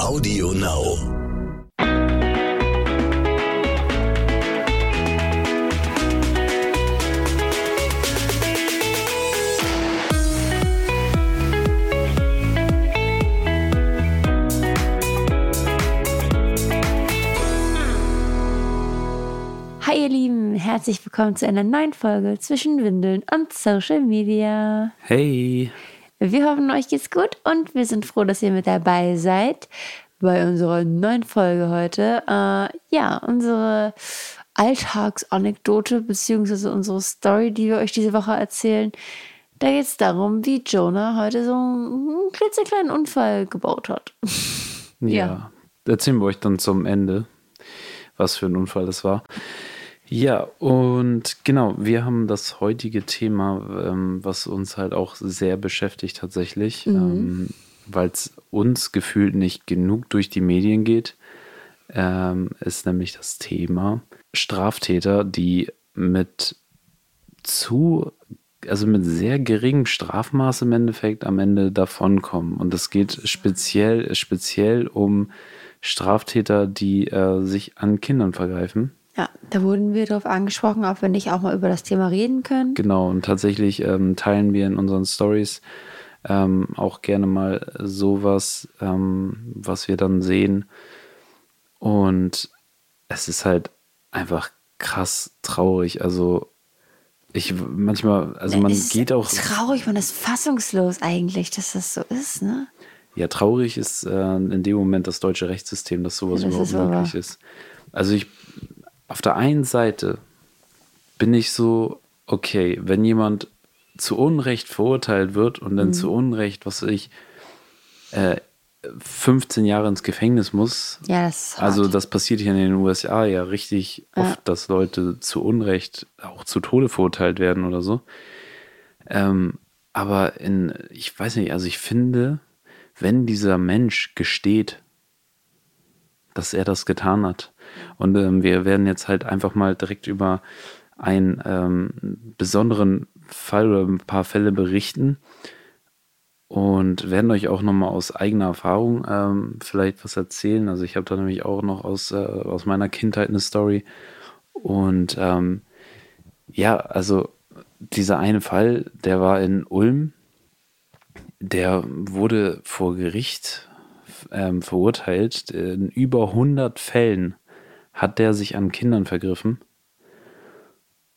Audio Now. Hi ihr Lieben, herzlich willkommen zu einer neuen Folge zwischen Windeln und Social Media. Hey. Wir hoffen, euch geht's gut und wir sind froh, dass ihr mit dabei seid bei unserer neuen Folge heute. Äh, ja, unsere Alltagsanekdote beziehungsweise unsere Story, die wir euch diese Woche erzählen. Da geht es darum, wie Jonah heute so einen klitzekleinen Unfall gebaut hat. Ja. Ja. Erzählen wir euch dann zum Ende, was für ein Unfall das war. Ja, und genau, wir haben das heutige Thema, ähm, was uns halt auch sehr beschäftigt tatsächlich, ähm, weil es uns gefühlt nicht genug durch die Medien geht, ähm, ist nämlich das Thema Straftäter, die mit zu, also mit sehr geringem Strafmaß im Endeffekt am Ende davonkommen. Und es geht speziell, speziell um Straftäter, die äh, sich an Kindern vergreifen. Ja, da wurden wir darauf angesprochen, ob wir nicht auch mal über das Thema reden können. Genau, und tatsächlich ähm, teilen wir in unseren Stories ähm, auch gerne mal sowas, ähm, was wir dann sehen. Und es ist halt einfach krass traurig. Also ich manchmal, also man Es ist geht auch. Traurig, man ist fassungslos eigentlich, dass das so ist, ne? Ja, traurig ist äh, in dem Moment das deutsche Rechtssystem, dass sowas das überhaupt ist möglich ist. Also ich, auf der einen Seite bin ich so, okay, wenn jemand zu Unrecht verurteilt wird und Mhm. dann zu Unrecht, was weiß ich, äh, 15 Jahre ins Gefängnis muss. Ja, das. Also das passiert hier in den USA ja richtig oft, dass Leute zu Unrecht auch zu Tode verurteilt werden oder so. Ähm, aber in, ich weiß nicht, also ich finde, wenn dieser Mensch gesteht, dass er das getan hat, und ähm, wir werden jetzt halt einfach mal direkt über einen ähm, besonderen Fall oder ein paar Fälle berichten und werden euch auch nochmal aus eigener Erfahrung ähm, vielleicht was erzählen. Also ich habe da nämlich auch noch aus, äh, aus meiner Kindheit eine Story. Und ähm, ja, also dieser eine Fall, der war in Ulm, der wurde vor Gericht ähm, verurteilt. In über 100 Fällen hat der sich an Kindern vergriffen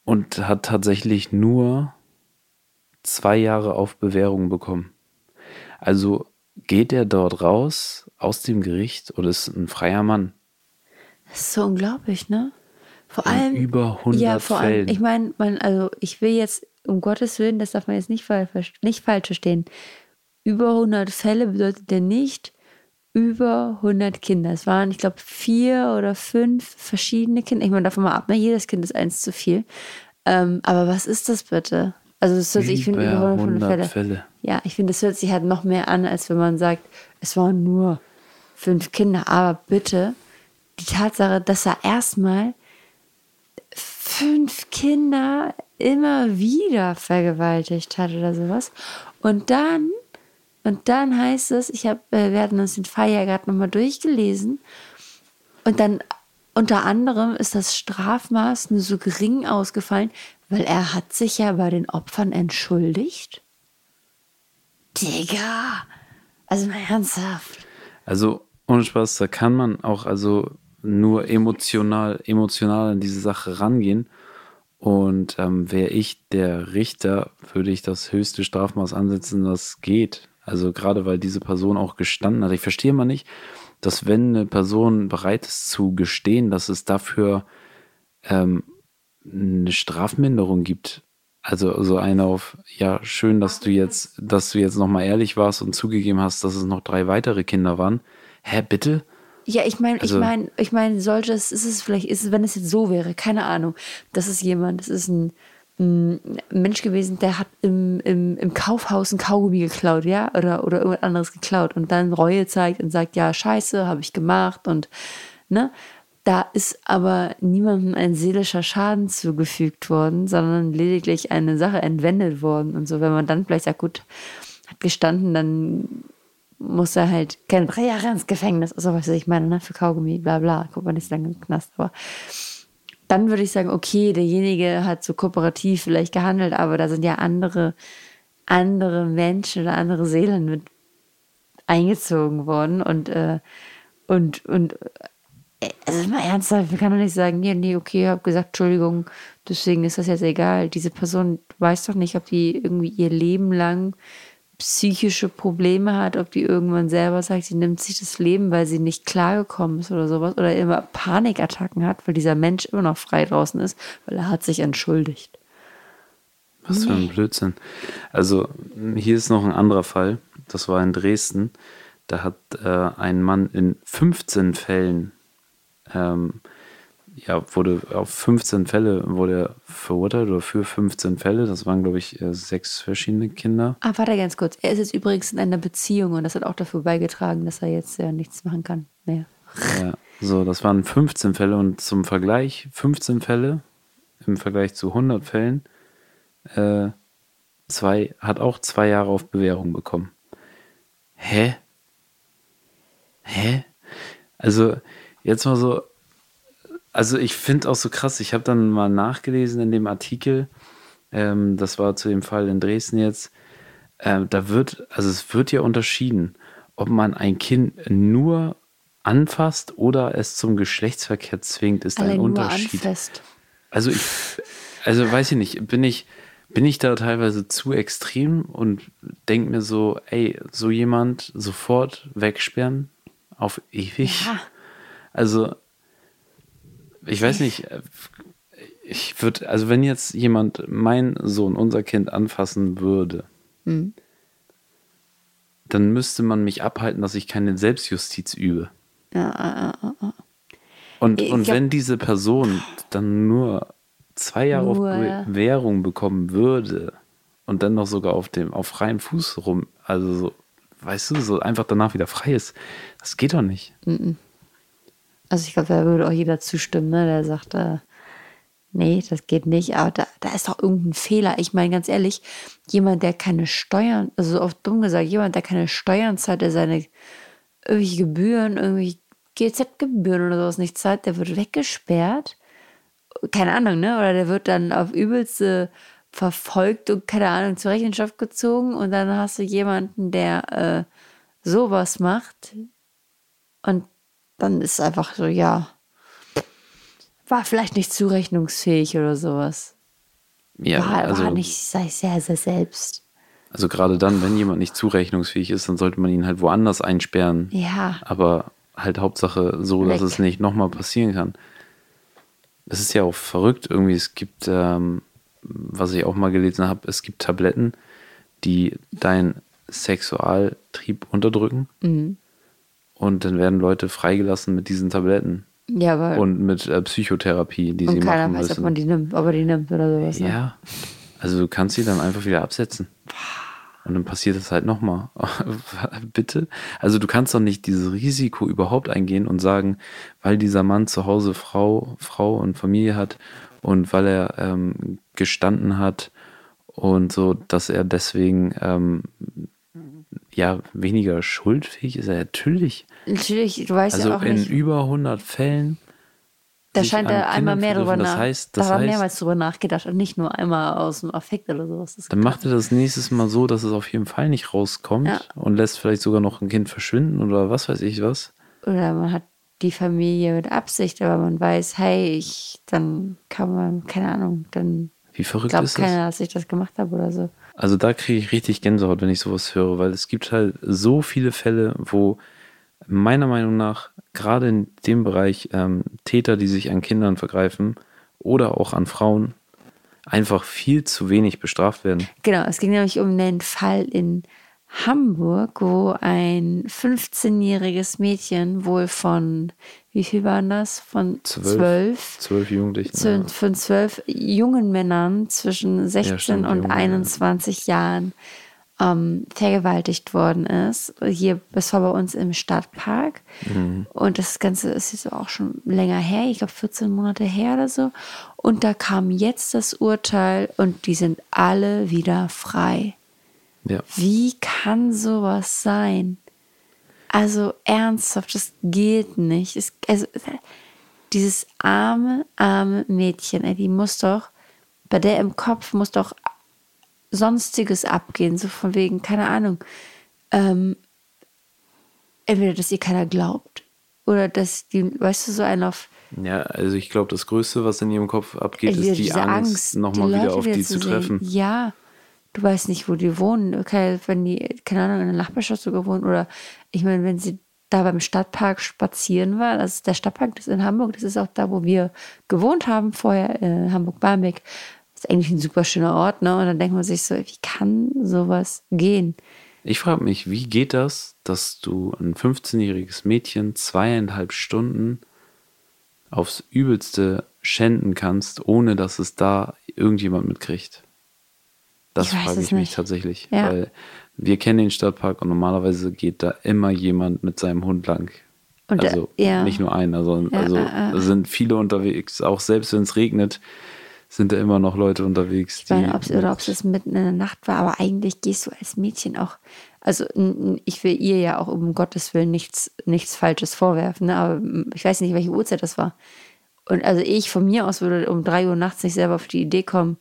und hat tatsächlich nur zwei Jahre auf Bewährung bekommen. Also geht er dort raus aus dem Gericht und ist ein freier Mann. Das ist so unglaublich, ne? Vor In allem. über 100 ja, vor allem, Fällen. ich meine, man, also ich will jetzt, um Gottes Willen, das darf man jetzt nicht, nicht falsch verstehen. Über 100 Fälle bedeutet ja nicht über 100 Kinder. Es waren, ich glaube, vier oder fünf verschiedene Kinder. Ich meine, davon mal ab, ne? jedes Kind ist eins zu viel. Ähm, aber was ist das bitte? Also, das hört sich, ich finde, über 100 Fälle. Fälle. Ja, ich finde, das hört sich halt noch mehr an, als wenn man sagt, es waren nur fünf Kinder. Aber bitte, die Tatsache, dass er erstmal fünf Kinder immer wieder vergewaltigt hat oder sowas. Und dann, und dann heißt es, ich habe, äh, wir hatten uns den gerade nochmal durchgelesen. Und dann unter anderem ist das Strafmaß nur so gering ausgefallen, weil er hat sich ja bei den Opfern entschuldigt. Digga! Also mal ernsthaft. Also ohne Spaß, da kann man auch also nur emotional, emotional an diese Sache rangehen. Und ähm, wäre ich der Richter, würde ich das höchste Strafmaß ansetzen, das geht. Also gerade weil diese Person auch gestanden hat. Ich verstehe mal nicht, dass wenn eine Person bereit ist zu gestehen, dass es dafür ähm, eine Strafminderung gibt. Also so eine auf, ja, schön, dass du jetzt, dass du jetzt nochmal ehrlich warst und zugegeben hast, dass es noch drei weitere Kinder waren. Hä, bitte? Ja, ich meine, Also- ich meine, ich meine, sollte es, ist es vielleicht, ist es, wenn es jetzt so wäre, keine Ahnung, das ist jemand, das ist ein, ein Mensch gewesen, der hat im, im, im Kaufhaus ein Kaugummi geklaut, ja, oder, oder irgendwas anderes geklaut und dann Reue zeigt und sagt, ja, scheiße, habe ich gemacht und, ne, da ist aber niemandem ein seelischer Schaden zugefügt worden, sondern lediglich eine Sache entwendet worden und so, wenn man dann vielleicht sagt, gut, hat gestanden, dann muss er halt keine drei Jahre ins Gefängnis. Also, was ich meine, ne? für Kaugummi, bla bla. Guck mal, nicht lange im Knast. Aber dann würde ich sagen, okay, derjenige hat so kooperativ vielleicht gehandelt, aber da sind ja andere, andere Menschen oder andere Seelen mit eingezogen worden und, äh, und, und äh, also mal ernsthaft, wir kann doch nicht sagen, nee, nee, okay, ich habe gesagt, Entschuldigung, deswegen ist das jetzt egal. Diese Person weiß doch nicht, ob die irgendwie ihr Leben lang psychische Probleme hat, ob die irgendwann selber sagt, sie nimmt sich das Leben, weil sie nicht klargekommen ist oder sowas oder immer Panikattacken hat, weil dieser Mensch immer noch frei draußen ist, weil er hat sich entschuldigt. Was für ein Blödsinn. Also hier ist noch ein anderer Fall. Das war in Dresden. Da hat äh, ein Mann in 15 Fällen ähm, ja, wurde auf 15 Fälle wurde er verurteilt oder für 15 Fälle. Das waren, glaube ich, äh, sechs verschiedene Kinder. Ah, warte ganz kurz. Er ist jetzt übrigens in einer Beziehung und das hat auch dafür beigetragen, dass er jetzt ja nichts machen kann mehr. Ja, so, das waren 15 Fälle und zum Vergleich, 15 Fälle im Vergleich zu 100 Fällen, äh, zwei, hat auch zwei Jahre auf Bewährung bekommen. Hä? Hä? Also, jetzt mal so, also ich finde auch so krass, ich habe dann mal nachgelesen in dem Artikel, ähm, das war zu dem Fall in Dresden jetzt, äh, da wird, also es wird ja unterschieden, ob man ein Kind nur anfasst oder es zum Geschlechtsverkehr zwingt, ist Allein ein Unterschied. Anfasst. Also ich, also weiß ich nicht, bin ich, bin ich da teilweise zu extrem und denke mir so, ey, so jemand sofort wegsperren auf ewig. Ja. Also ich weiß nicht, äh, ich würde, also wenn jetzt jemand mein Sohn, unser Kind anfassen würde, mhm. dann müsste man mich abhalten, dass ich keine Selbstjustiz übe. Ja, ja, ja, und, ich und wenn diese Person dann nur zwei Jahre nur, auf Bewährung bekommen würde und dann noch sogar auf dem auf freiem Fuß rum, also so, weißt du, so einfach danach wieder frei ist, das geht doch nicht. Mhm. Also ich glaube, da würde auch jeder zustimmen, ne? der sagt, äh, nee, das geht nicht. Aber da, da ist doch irgendein Fehler. Ich meine, ganz ehrlich, jemand, der keine Steuern, also oft dumm gesagt, jemand, der keine Steuern zahlt, der seine irgendwelche Gebühren, irgendwie GZ-Gebühren oder sowas nicht zahlt, der wird weggesperrt. Keine Ahnung, ne? Oder der wird dann auf übelste verfolgt und keine Ahnung zur Rechenschaft gezogen und dann hast du jemanden, der äh, sowas macht und dann ist einfach so, ja, war vielleicht nicht zurechnungsfähig oder sowas. Ja, war, also, war nicht sei sehr, sehr selbst. Also gerade dann, wenn jemand nicht zurechnungsfähig ist, dann sollte man ihn halt woanders einsperren. Ja. Aber halt Hauptsache so, Weg. dass es nicht nochmal passieren kann. Das ist ja auch verrückt irgendwie. Es gibt, ähm, was ich auch mal gelesen habe, es gibt Tabletten, die deinen Sexualtrieb unterdrücken. Mhm. Und dann werden Leute freigelassen mit diesen Tabletten. Ja, aber. Und mit äh, Psychotherapie, die sie keiner machen weiß, müssen. ob man die nimmt, ob er die nimmt oder sowas. Ne? Ja. Also du kannst sie dann einfach wieder absetzen. Und dann passiert das halt nochmal. Bitte? Also du kannst doch nicht dieses Risiko überhaupt eingehen und sagen, weil dieser Mann zu Hause Frau, Frau und Familie hat und weil er ähm, gestanden hat und so, dass er deswegen ähm, ja weniger schuldfähig ist er natürlich. Natürlich, du weißt also ja auch in nicht. über 100 Fällen. Da scheint er einmal mehr drüber nach. Das heißt, das da er mehrmals drüber nachgedacht und nicht nur einmal aus dem Affekt oder sowas. dann macht er das nächstes Mal so, dass es auf jeden Fall nicht rauskommt ja. und lässt vielleicht sogar noch ein Kind verschwinden oder was weiß ich was. Oder man hat die Familie mit Absicht, aber man weiß, hey, ich, dann kann man, keine Ahnung, dann Wie verrückt glaubt ist keiner, das? dass ich das gemacht habe oder so. Also da kriege ich richtig Gänsehaut, wenn ich sowas höre, weil es gibt halt so viele Fälle, wo meiner Meinung nach gerade in dem Bereich ähm, Täter, die sich an Kindern vergreifen oder auch an Frauen, einfach viel zu wenig bestraft werden. Genau, es ging nämlich um einen Fall in Hamburg, wo ein 15-jähriges Mädchen wohl von, wie viel waren das? Von zwölf? Zwölf Jugendlichen. Zu, ja. Von zwölf jungen Männern zwischen 16 ja, stimmt, und Junge, 21 ja. Jahren ähm, vergewaltigt worden ist. Hier, das war bei uns im Stadtpark. Mhm. Und das Ganze ist jetzt auch schon länger her, ich glaube 14 Monate her oder so. Und da kam jetzt das Urteil und die sind alle wieder frei. Ja. Wie kann sowas sein? Also ernsthaft, das geht nicht. Es, also, dieses arme, arme Mädchen, ey, die muss doch, bei der im Kopf muss doch Sonstiges abgehen, so von wegen, keine Ahnung, ähm, entweder, dass ihr keiner glaubt oder dass die, weißt du, so ein auf. Ja, also ich glaube, das Größte, was in ihrem Kopf abgeht, ist die Angst, Angst nochmal wieder auf die zu treffen. Ja, du weißt nicht, wo die wohnen. Okay, wenn die, keine Ahnung, in der Nachbarschaft sogar wohnen oder ich meine, wenn sie da beim Stadtpark spazieren war, ist der Stadtpark, das ist in Hamburg, das ist auch da, wo wir gewohnt haben vorher, äh, Hamburg-Barmbek. Das ist eigentlich ein super schöner Ort, ne? Und dann denkt man sich so, wie kann sowas gehen? Ich frage mich, wie geht das, dass du ein 15-jähriges Mädchen zweieinhalb Stunden aufs Übelste schänden kannst, ohne dass es da irgendjemand mitkriegt? Das frage ich mich nicht. tatsächlich. Ja. Weil wir kennen den Stadtpark und normalerweise geht da immer jemand mit seinem Hund lang. Und also da, ja. nicht nur einer, sondern ja, also äh, äh. sind viele unterwegs. Auch selbst wenn es regnet, sind da immer noch Leute unterwegs. Ich meine, ob's, oder ob es mitten in der Nacht war, aber eigentlich gehst du als Mädchen auch, also ich will ihr ja auch um Gottes Willen nichts, nichts Falsches vorwerfen, ne? aber ich weiß nicht, welche Uhrzeit das war. Und also ich von mir aus würde um drei Uhr nachts nicht selber auf die Idee kommen,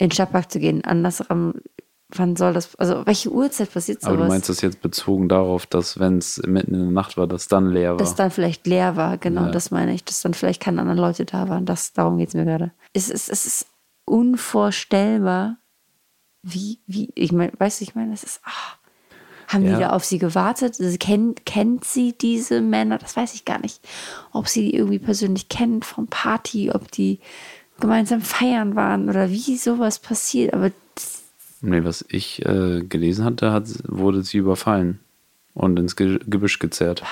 in den Stadtpark zu gehen. Andersrum, wann soll das, also welche Uhrzeit passiert sowas? Aber du meinst das jetzt bezogen darauf, dass wenn es mitten in der Nacht war, dass dann leer war? Dass dann vielleicht leer war, genau, ja. das meine ich. Dass dann vielleicht keine anderen Leute da waren. Das, darum geht es mir gerade. Es ist, es ist unvorstellbar, wie, wie, ich meine, weißt du, ich meine, das ist, ach, haben ja. die da auf sie gewartet? Also, kennt, kennt sie diese Männer? Das weiß ich gar nicht. Ob sie die irgendwie persönlich kennt vom Party, ob die gemeinsam feiern waren oder wie sowas passiert. Aber nee, was ich äh, gelesen hatte, hat, wurde sie überfallen und ins Ge Gebüsch gezerrt.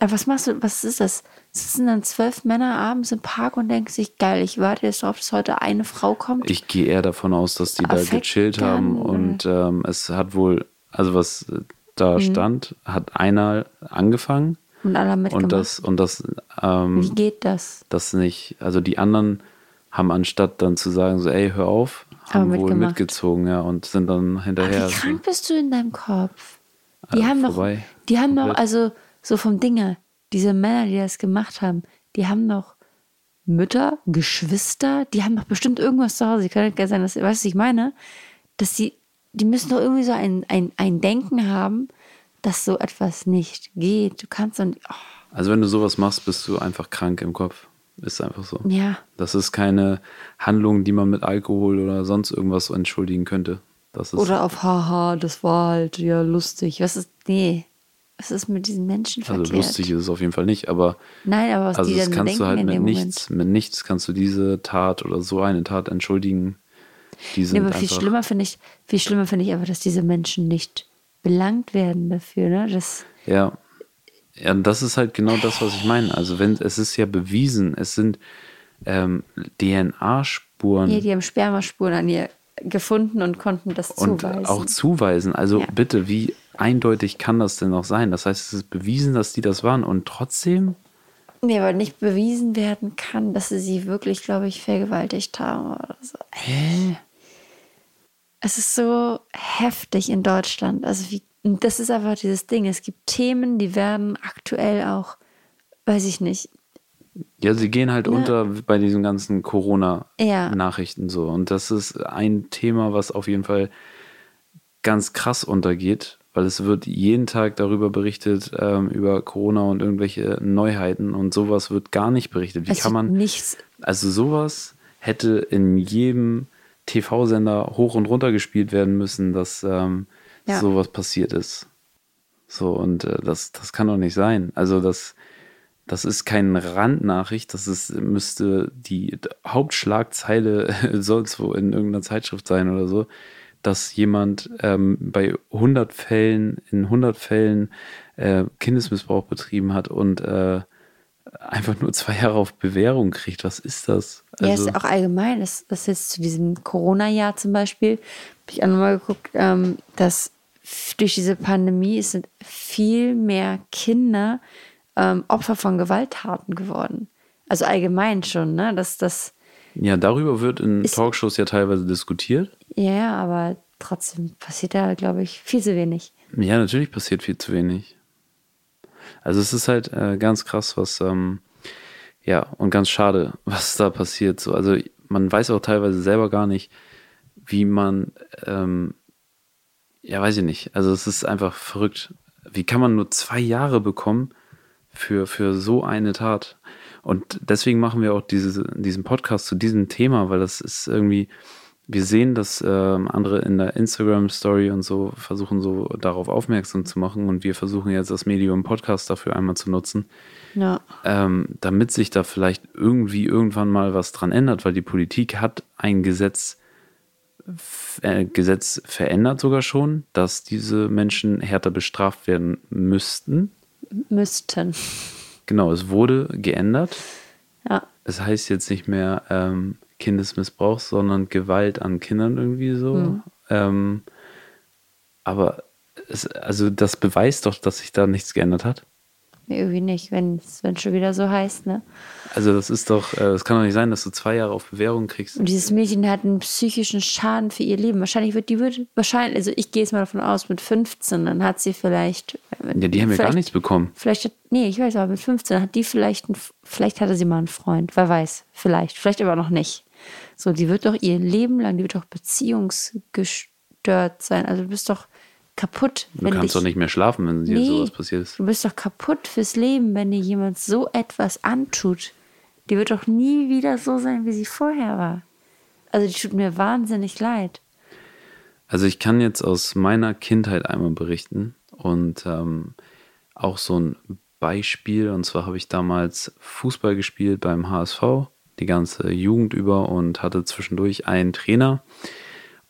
Aber was machst du, was ist das? Sitzen dann zwölf Männer abends im Park und denken sich, geil, ich warte jetzt darauf, dass heute eine Frau kommt? Ich gehe eher davon aus, dass die Affekt da gechillt dann, haben und ähm, es hat wohl, also was da mhm. stand, hat einer angefangen. Und alle mitgemacht. Und das, und das, ähm, Wie geht das? Das nicht, also die anderen haben anstatt dann zu sagen, so, ey, hör auf, haben wohl mitgemacht. mitgezogen, ja, und sind dann hinterher. Ach, wie krank bist du in deinem Kopf? Die äh, haben vorbei. noch, die haben noch, also so vom Dinge, diese Männer, die das gemacht haben, die haben noch Mütter, Geschwister, die haben doch bestimmt irgendwas zu Hause. Die können nicht sein, dass, weißt du, was ich meine? Dass die, die müssen doch irgendwie so ein, ein, ein Denken haben, dass so etwas nicht geht. Du kannst dann. Oh. Also, wenn du sowas machst, bist du einfach krank im Kopf. Ist einfach so. Ja. Das ist keine Handlung, die man mit Alkohol oder sonst irgendwas entschuldigen könnte. Das ist oder auf Haha, das war halt ja lustig. Was ist. Nee. Was ist mit diesen Menschen also verkehrt? Also lustig ist es auf jeden Fall nicht, aber. Nein, aber was also die das dann kannst du halt mit nichts, mit nichts kannst du diese Tat oder so eine Tat entschuldigen. Die sind nee, aber viel schlimmer finde ich, viel schlimmer finde ich einfach, dass diese Menschen nicht belangt werden dafür, ne? Das, ja. Ja, das ist halt genau das, was ich meine. Also wenn es ist ja bewiesen, es sind ähm, DNA-Spuren. Ja, die haben Spermaspuren an ihr gefunden und konnten das und zuweisen. Und auch zuweisen. Also ja. bitte, wie eindeutig kann das denn noch sein? Das heißt, es ist bewiesen, dass die das waren und trotzdem. Nee, weil nicht bewiesen werden kann, dass sie sie wirklich, glaube ich, vergewaltigt haben oder so. Hä? Es ist so heftig in Deutschland. Also wie und das ist einfach dieses Ding. Es gibt Themen, die werden aktuell auch, weiß ich nicht. Ja, sie gehen halt ne? unter bei diesen ganzen Corona-Nachrichten ja. so. Und das ist ein Thema, was auf jeden Fall ganz krass untergeht, weil es wird jeden Tag darüber berichtet, ähm, über Corona und irgendwelche Neuheiten und sowas wird gar nicht berichtet. Wie es kann man. Nichts. Also sowas hätte in jedem TV-Sender hoch und runter gespielt werden müssen, dass ähm, ja. sowas passiert ist. So, und äh, das, das kann doch nicht sein. Also, das, das ist keine Randnachricht, das ist, müsste die Hauptschlagzeile sonst wo in irgendeiner Zeitschrift sein oder so, dass jemand ähm, bei 100 Fällen, in 100 Fällen äh, Kindesmissbrauch betrieben hat und äh, einfach nur zwei Jahre auf Bewährung kriegt. Was ist das? Also, ja, ist also auch allgemein. Das, das jetzt zu diesem Corona-Jahr zum Beispiel, habe ich auch nochmal geguckt, ähm, dass durch diese Pandemie sind viel mehr Kinder ähm, Opfer von Gewalttaten geworden. Also allgemein schon, ne? Dass das. Ja, darüber wird in ist, Talkshows ja teilweise diskutiert. Ja, aber trotzdem passiert da, glaube ich, viel zu wenig. Ja, natürlich passiert viel zu wenig. Also es ist halt äh, ganz krass, was, ähm, ja, und ganz schade, was da passiert. So, also man weiß auch teilweise selber gar nicht, wie man, ähm, ja, weiß ich nicht. Also es ist einfach verrückt. Wie kann man nur zwei Jahre bekommen für, für so eine Tat? Und deswegen machen wir auch diese, diesen Podcast zu diesem Thema, weil das ist irgendwie, wir sehen, dass äh, andere in der Instagram-Story und so versuchen, so darauf aufmerksam zu machen. Und wir versuchen jetzt das Medium Podcast dafür einmal zu nutzen. Ja. Ähm, damit sich da vielleicht irgendwie irgendwann mal was dran ändert, weil die Politik hat ein Gesetz, Gesetz verändert sogar schon, dass diese Menschen härter bestraft werden müssten. Müssten. Genau, es wurde geändert. Ja. Es heißt jetzt nicht mehr ähm, Kindesmissbrauch, sondern Gewalt an Kindern irgendwie so. Mhm. Ähm, aber es, also das beweist doch, dass sich da nichts geändert hat. Nee, irgendwie nicht, wenn es schon wieder so heißt, ne? Also das ist doch, äh, das kann doch nicht sein, dass du zwei Jahre auf Bewährung kriegst. Und dieses Mädchen hat einen psychischen Schaden für ihr Leben. Wahrscheinlich wird die wird wahrscheinlich, also ich gehe jetzt mal davon aus, mit 15, dann hat sie vielleicht. Ja, die haben ja gar nichts bekommen. Vielleicht hat, nee, ich weiß aber, mit 15 hat die vielleicht, ein, vielleicht hatte sie mal einen Freund, wer weiß, vielleicht, vielleicht aber noch nicht. So, die wird doch ihr Leben lang, die wird doch beziehungsgestört sein. Also du bist doch kaputt. Du kannst dich, doch nicht mehr schlafen, wenn dir nee, sowas passiert ist. Du bist doch kaputt fürs Leben, wenn dir jemand so etwas antut. Die wird doch nie wieder so sein, wie sie vorher war. Also die tut mir wahnsinnig leid. Also ich kann jetzt aus meiner Kindheit einmal berichten und ähm, auch so ein Beispiel. Und zwar habe ich damals Fußball gespielt beim HSV, die ganze Jugend über und hatte zwischendurch einen Trainer.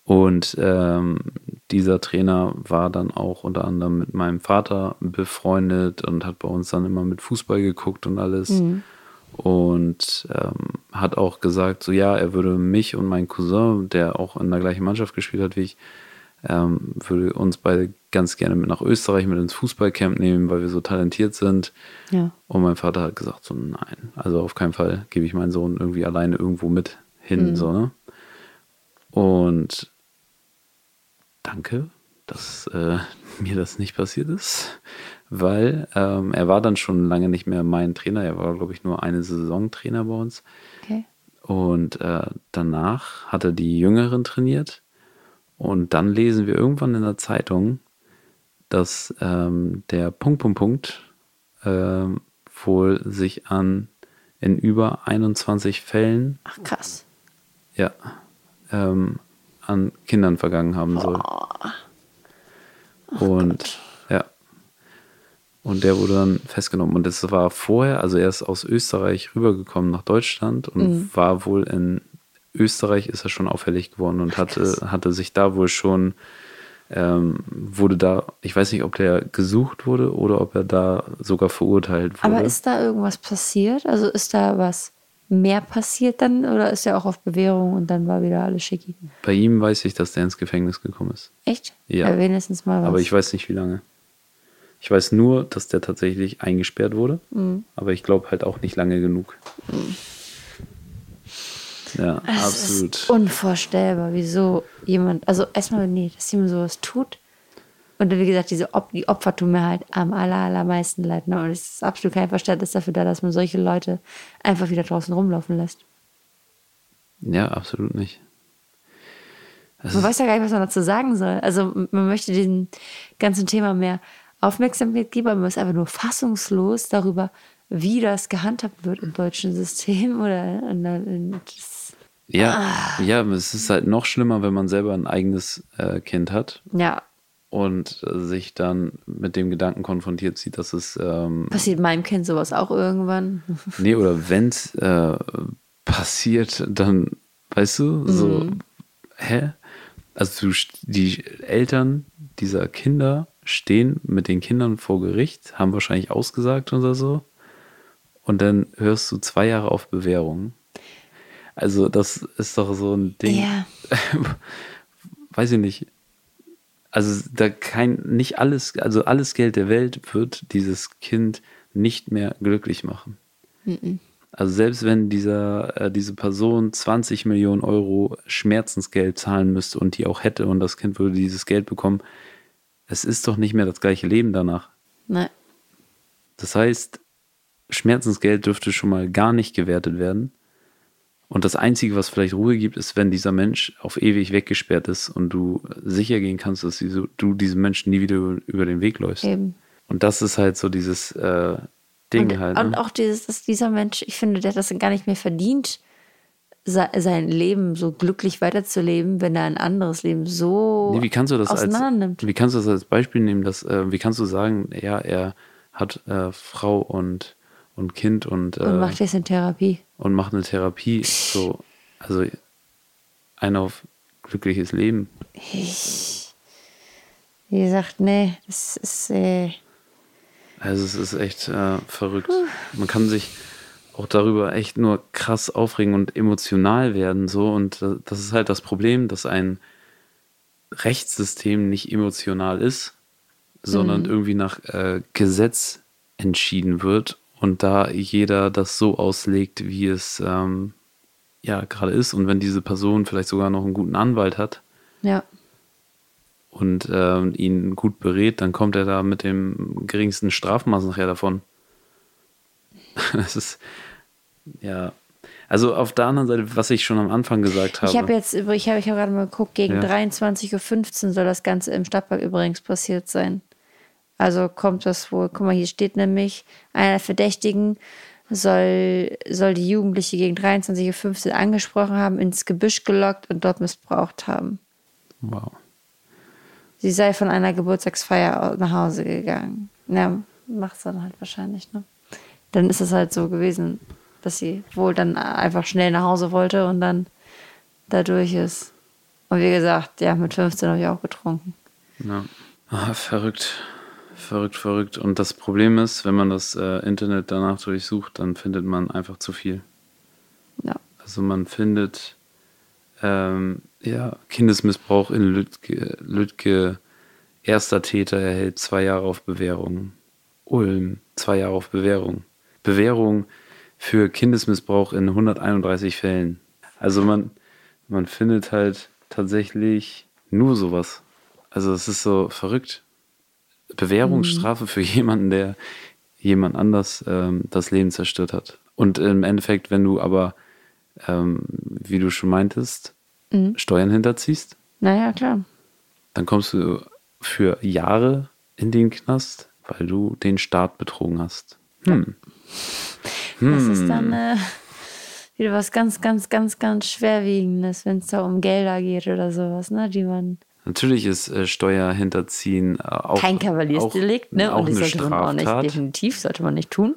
Und ähm, dieser Trainer war dann auch unter anderem mit meinem Vater befreundet und hat bei uns dann immer mit Fußball geguckt und alles. Mhm. Und ähm, hat auch gesagt, so ja, er würde mich und meinen Cousin, der auch in der gleichen Mannschaft gespielt hat wie ich, ähm, würde uns beide ganz gerne mit nach Österreich mit ins Fußballcamp nehmen, weil wir so talentiert sind. Ja. Und mein Vater hat gesagt, so nein, also auf keinen Fall gebe ich meinen Sohn irgendwie alleine irgendwo mit hin, mhm. so, ne? Und danke, dass äh, mir das nicht passiert ist, weil ähm, er war dann schon lange nicht mehr mein Trainer. Er war, glaube ich, nur eine Saison Trainer bei uns. Okay. Und äh, danach hat er die Jüngeren trainiert. Und dann lesen wir irgendwann in der Zeitung, dass ähm, der Punkt, Punkt, Punkt äh, wohl sich an in über 21 Fällen. Ach, krass. Ja. Ähm, an Kindern vergangen haben soll. Oh. und Gott. Und der wurde dann festgenommen. Und das war vorher, also er ist aus Österreich rübergekommen nach Deutschland und mhm. war wohl in Österreich ist er schon auffällig geworden und hatte, hatte sich da wohl schon, ähm, wurde da, ich weiß nicht, ob der gesucht wurde oder ob er da sogar verurteilt wurde. Aber ist da irgendwas passiert? Also ist da was mehr passiert dann oder ist er auch auf Bewährung und dann war wieder alles schicki? Bei ihm weiß ich, dass der ins Gefängnis gekommen ist. Echt? Ja. ja wenigstens mal was. Aber ich weiß nicht, wie lange. Ich weiß nur, dass der tatsächlich eingesperrt wurde, mhm. aber ich glaube halt auch nicht lange genug. Mhm. Ja, es absolut. Ist unvorstellbar, wieso jemand, also erstmal, nee, dass jemand sowas tut und wie gesagt, diese Op die Opfer tun mir halt am aller, allermeisten leid. Ne? Und es ist absolut kein Verständnis dafür da, dass man solche Leute einfach wieder draußen rumlaufen lässt. Ja, absolut nicht. Das man weiß ja gar nicht, was man dazu sagen soll. Also man möchte diesem ganzen Thema mehr Aufmerksamkeit geben, aber man ist einfach nur fassungslos darüber, wie das gehandhabt wird im deutschen System oder in, in, ja, ah. ja, es ist halt noch schlimmer, wenn man selber ein eigenes äh, Kind hat. Ja, und sich dann mit dem Gedanken konfrontiert sieht, dass es. Ähm, Passiert meinem Kind sowas auch irgendwann? nee, oder wenn es äh, passiert, dann, weißt du, so, mhm. hä? Also die Eltern dieser Kinder stehen mit den Kindern vor Gericht, haben wahrscheinlich ausgesagt oder so. Und dann hörst du zwei Jahre auf Bewährung. Also, das ist doch so ein Ding. Ja. Weiß ich nicht. Also da kein, nicht alles, also alles Geld der Welt wird dieses Kind nicht mehr glücklich machen. Mhm. Also selbst wenn dieser, äh, diese Person 20 Millionen Euro Schmerzensgeld zahlen müsste und die auch hätte und das Kind würde dieses Geld bekommen, es ist doch nicht mehr das gleiche Leben danach. Nein. Das heißt, Schmerzensgeld dürfte schon mal gar nicht gewertet werden. Und das Einzige, was vielleicht Ruhe gibt, ist, wenn dieser Mensch auf ewig weggesperrt ist und du sicher gehen kannst, dass du diesem Menschen nie wieder über den Weg läufst. Eben. Und das ist halt so dieses äh, Ding und, halt. Ne? Und auch dieses, dass dieser Mensch, ich finde, der hat das gar nicht mehr verdient, sein Leben so glücklich weiterzuleben, wenn er ein anderes Leben so nee, wie kannst du das als, Wie kannst du das als Beispiel nehmen, dass, äh, wie kannst du sagen, ja, er hat äh, Frau und, und Kind und, äh, und macht jetzt eine Therapie. Und macht eine Therapie. So, also ein auf glückliches Leben. Ich, wie gesagt, nee, das ist. Äh also es ist echt äh, verrückt. Man kann sich auch darüber echt nur krass aufregen und emotional werden. So. Und das ist halt das Problem, dass ein Rechtssystem nicht emotional ist, sondern mhm. irgendwie nach äh, Gesetz entschieden wird und da jeder das so auslegt, wie es ähm, ja gerade ist. Und wenn diese Person vielleicht sogar noch einen guten Anwalt hat ja. und ähm, ihn gut berät, dann kommt er da mit dem geringsten Strafmaß nachher davon. Das ist, ja. Also auf der anderen Seite, was ich schon am Anfang gesagt habe. Ich habe jetzt, ich habe ich hab gerade mal geguckt, gegen ja. 23.15 Uhr soll das Ganze im Stadtpark übrigens passiert sein. Also kommt das wohl, guck mal, hier steht nämlich, einer der Verdächtigen soll, soll die Jugendliche gegen 23.15 Uhr angesprochen haben, ins Gebüsch gelockt und dort missbraucht haben. Wow. Sie sei von einer Geburtstagsfeier nach Hause gegangen. Ja, macht es dann halt wahrscheinlich, ne? Dann ist es halt so gewesen, dass sie wohl dann einfach schnell nach Hause wollte und dann dadurch ist. Und wie gesagt, ja, mit 15 habe ich auch getrunken. Ja. Ah, verrückt. Verrückt, verrückt. Und das Problem ist, wenn man das äh, Internet danach durchsucht, dann findet man einfach zu viel. Ja. Also man findet ähm, ja, Kindesmissbrauch in Lütke, Lütke, erster Täter erhält zwei Jahre auf Bewährung. Ulm, zwei Jahre auf Bewährung. Bewährung für Kindesmissbrauch in 131 Fällen. Also man, man findet halt tatsächlich nur sowas. Also es ist so verrückt. Bewährungsstrafe mhm. für jemanden, der jemand anders ähm, das Leben zerstört hat. Und im Endeffekt, wenn du aber, ähm, wie du schon meintest, mhm. Steuern hinterziehst. Naja, klar. Dann kommst du für Jahre in den Knast, weil du den Staat betrogen hast. Hm. Ja. Das ist dann äh, wieder was ganz, ganz, ganz, ganz Schwerwiegendes, wenn es da um Gelder geht oder sowas, ne, die man Natürlich ist äh, Steuerhinterziehen äh, auch kein Kavaliersdelikt, auch, ne? Und das sollte man auch nicht, definitiv sollte man nicht tun.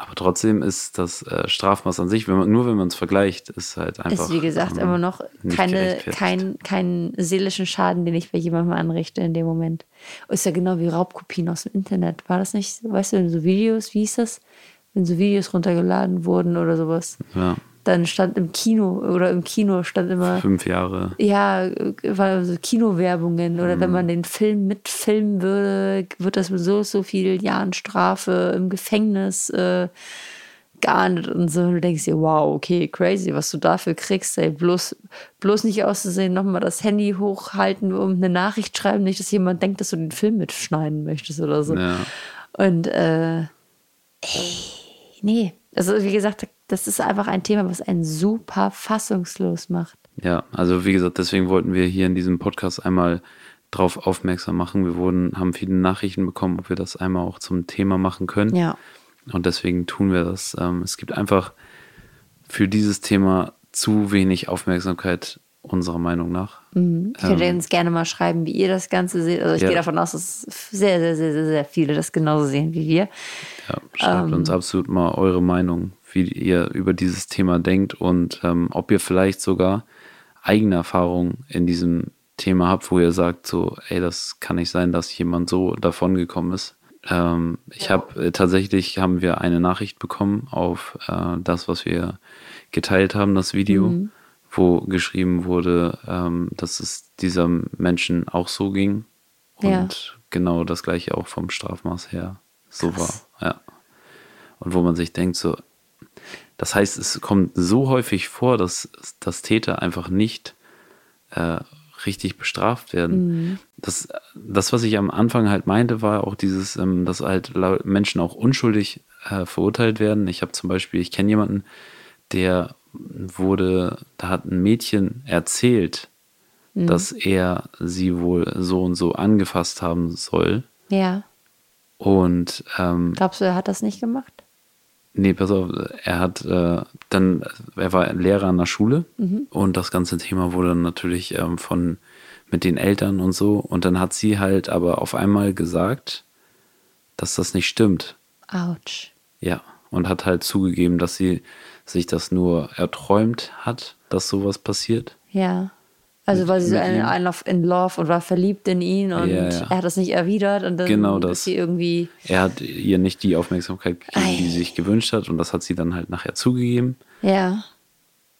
Aber trotzdem ist das äh, Strafmaß an sich, wenn man, nur wenn man es vergleicht, ist halt einfach. Ist wie gesagt ähm, immer noch keine, kein, keinen seelischen Schaden, den ich bei jemandem anrichte in dem Moment. Ist ja genau wie Raubkopien aus dem Internet. War das nicht, weißt du, so Videos, wie hieß das? Wenn so Videos runtergeladen wurden oder sowas. Ja dann stand im Kino oder im Kino stand immer. Fünf Jahre. Ja, war so Kinowerbungen oder mhm. wenn man den Film mitfilmen würde, wird das mit so, so vielen Jahren Strafe im Gefängnis äh, geahndet und so. Und du denkst dir, wow, okay, crazy, was du dafür kriegst, ey. Bloß, bloß nicht auszusehen, nochmal das Handy hochhalten, um eine Nachricht schreiben, nicht, dass jemand denkt, dass du den Film mitschneiden möchtest oder so. Ja. Und äh, ey, nee. Also wie gesagt, das ist einfach ein Thema, was einen super fassungslos macht. Ja, also wie gesagt, deswegen wollten wir hier in diesem Podcast einmal drauf aufmerksam machen. Wir wurden, haben viele Nachrichten bekommen, ob wir das einmal auch zum Thema machen können. Ja. Und deswegen tun wir das. Ähm, es gibt einfach für dieses Thema zu wenig Aufmerksamkeit unserer Meinung nach. Mhm. Ich könnte ähm, uns gerne mal schreiben, wie ihr das Ganze seht. Also ich ja. gehe davon aus, dass sehr, sehr, sehr, sehr, sehr viele das genauso sehen wie wir. Ja, schreibt ähm, uns absolut mal eure Meinung wie ihr über dieses Thema denkt und ähm, ob ihr vielleicht sogar eigene Erfahrungen in diesem Thema habt, wo ihr sagt, so, ey, das kann nicht sein, dass jemand so davon gekommen ist. Ähm, ich habe äh, tatsächlich haben wir eine Nachricht bekommen auf äh, das, was wir geteilt haben, das Video, mhm. Wo geschrieben wurde, ähm, dass es diesem Menschen auch so ging und ja. genau das gleiche auch vom Strafmaß her so Krass. war. Ja. Und wo man sich denkt, so, das heißt, es kommt so häufig vor, dass, dass Täter einfach nicht äh, richtig bestraft werden. Das, das, was ich am Anfang halt meinte, war auch dieses, ähm, dass halt Menschen auch unschuldig äh, verurteilt werden. Ich habe zum Beispiel, ich kenne jemanden, der wurde, da hat ein Mädchen erzählt, dass er sie wohl so und so angefasst haben soll. Ja. Und ähm, Glaubst du, er hat das nicht gemacht? Nee, pass auf, er hat äh, dann, er war Lehrer an der Schule und das ganze Thema wurde dann natürlich ähm, von mit den Eltern und so. Und dann hat sie halt aber auf einmal gesagt, dass das nicht stimmt. Autsch. Ja. Und hat halt zugegeben, dass sie sich das nur erträumt hat, dass sowas passiert. Ja. Also weil sie so mit ein, in Love und war verliebt in ihn und Ja, ja. er hat das nicht erwidert und dann Genau das. ist sie irgendwie. Er hat ihr nicht die Aufmerksamkeit gegeben, die Ei. sie sich gewünscht hat. Und das hat sie dann halt nachher zugegeben. Ja.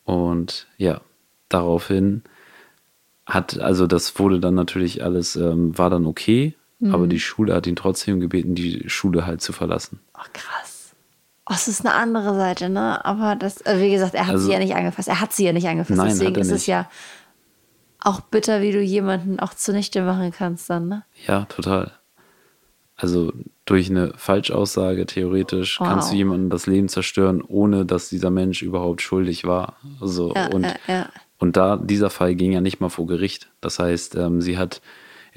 Und ja, daraufhin hat, also das wurde dann natürlich alles, ähm, war dann okay, aber die Schule hat ihn trotzdem gebeten, die Schule halt zu verlassen. Oh, krass. Oh, es ist eine andere Seite, ne? Aber das, also wie gesagt, er hat Also- sie ja nicht angefasst. Er hat sie ja nicht angefasst. Nein, Deswegen ist es nicht. ja auch bitter, wie du jemanden auch zunichte machen kannst dann, ne? Ja, total. Also durch eine Falschaussage theoretisch kannst du Wow. jemandem das Leben zerstören, ohne dass dieser Mensch überhaupt schuldig war. Also, Ja, und, ja, ja. und da, dieser Fall ging ja nicht mal vor Gericht. Das heißt, ähm, sie hat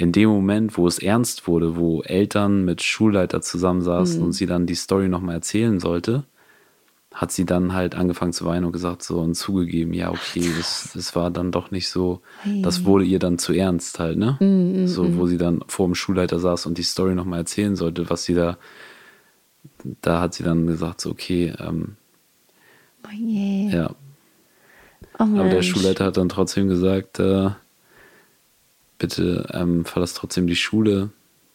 in dem Moment, wo es ernst wurde, wo Eltern mit Schulleiter zusammensaßen Mhm. und sie dann die Story nochmal erzählen sollte, hat sie dann halt angefangen zu weinen und gesagt so und zugegeben, ja, okay, das, das war dann doch nicht so, das wurde ihr dann zu ernst halt, ne? Mhm, so, wo sie dann vor dem Schulleiter saß und die Story nochmal erzählen sollte, was sie da, da hat sie dann gesagt, so, okay, ähm, Oh je. ja. Oh Aber der. Schulleiter hat dann trotzdem gesagt, äh, bitte ähm, verlass trotzdem die Schule,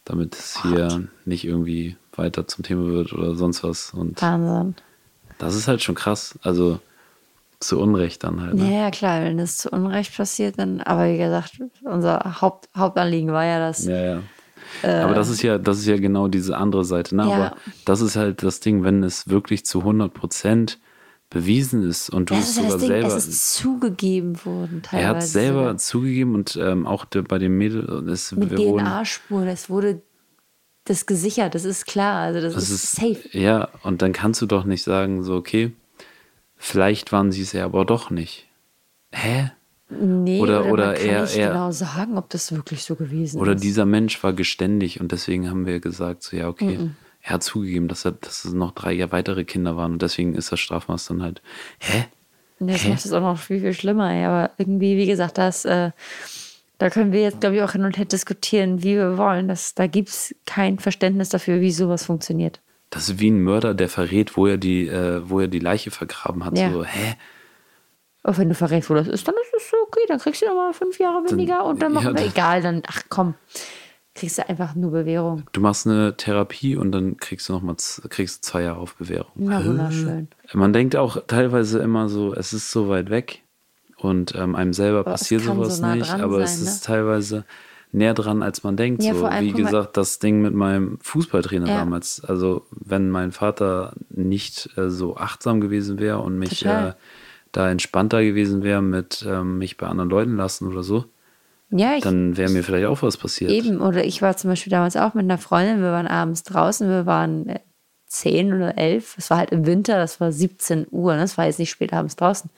damit es hier nicht irgendwie weiter zum Thema wird oder sonst was. Und Wahnsinn. das ist halt schon krass. Also zu Unrecht dann halt. Ja, Ne? ja, klar, wenn das zu Unrecht passiert, dann, aber wie gesagt, unser Haupt, Hauptanliegen war ja das. Ja, ja. Aber das ist ja, das ist ja genau diese andere Seite. Ne? Äh. Ja. Aber das ist halt das Ding, wenn es wirklich zu 100 Prozent bewiesen ist und du Das es ja sogar Ding, selber. es ist zugegeben worden teilweise. er hat es selber zugegeben und ähm, auch der, bei dem Mädel, es, Mit DNA-Spuren, es wurde das gesichert, das ist klar, also das, Das ist, ist safe. Ja, und dann kannst du doch nicht sagen, so, okay, vielleicht waren sie es ja aber doch nicht. Hä? Nee, Oder- oder, oder man kann er- nicht er- genau sagen, ob das wirklich so gewesen Oder ist. dieser Mensch war geständig und deswegen haben wir gesagt, so, ja, okay. Er hat zugegeben, dass, er, dass es noch drei ja weitere Kinder waren und deswegen ist das Strafmaß dann halt, hä? Das Hä? macht es auch noch viel, viel schlimmer. ey. Aber irgendwie, wie gesagt, das, äh, da können wir jetzt, glaube ich, auch hin und her diskutieren, wie wir wollen. Das, da gibt es kein Verständnis dafür, wie sowas funktioniert. Das ist wie ein Mörder, der verrät, wo er die, äh, wo er die Leiche vergraben hat. Ja. So, hä? Auch wenn du verrätst, wo das ist, dann ist es so, okay, dann kriegst du nochmal fünf Jahre weniger und dann ja, machen wir dann- egal, dann, ach komm, kriegst du einfach nur Bewährung. Du machst eine Therapie und dann kriegst du noch mal z- kriegst zwei Jahre auf Bewährung. Na, wunderschön. Man denkt auch teilweise immer so, es ist so weit weg und ähm, einem selber Aber es passiert sowas so nah nicht, aber es sein, ne? ist teilweise näher dran, als man denkt. Ja, so, allem, wie gesagt, das Ding mit meinem Fußballtrainer Ja. damals. Also wenn mein Vater nicht äh, so achtsam gewesen wäre und mich äh, da entspannter gewesen wäre mit ähm, mich bei anderen Leuten lassen oder so, Ja, ich, dann wäre mir vielleicht auch was passiert. Eben, oder ich war zum Beispiel damals auch mit einer Freundin, wir waren abends draußen, wir waren äh, 10 oder 11, es war halt im Winter, das war 17 Uhr, ne? das war jetzt nicht spät abends draußen.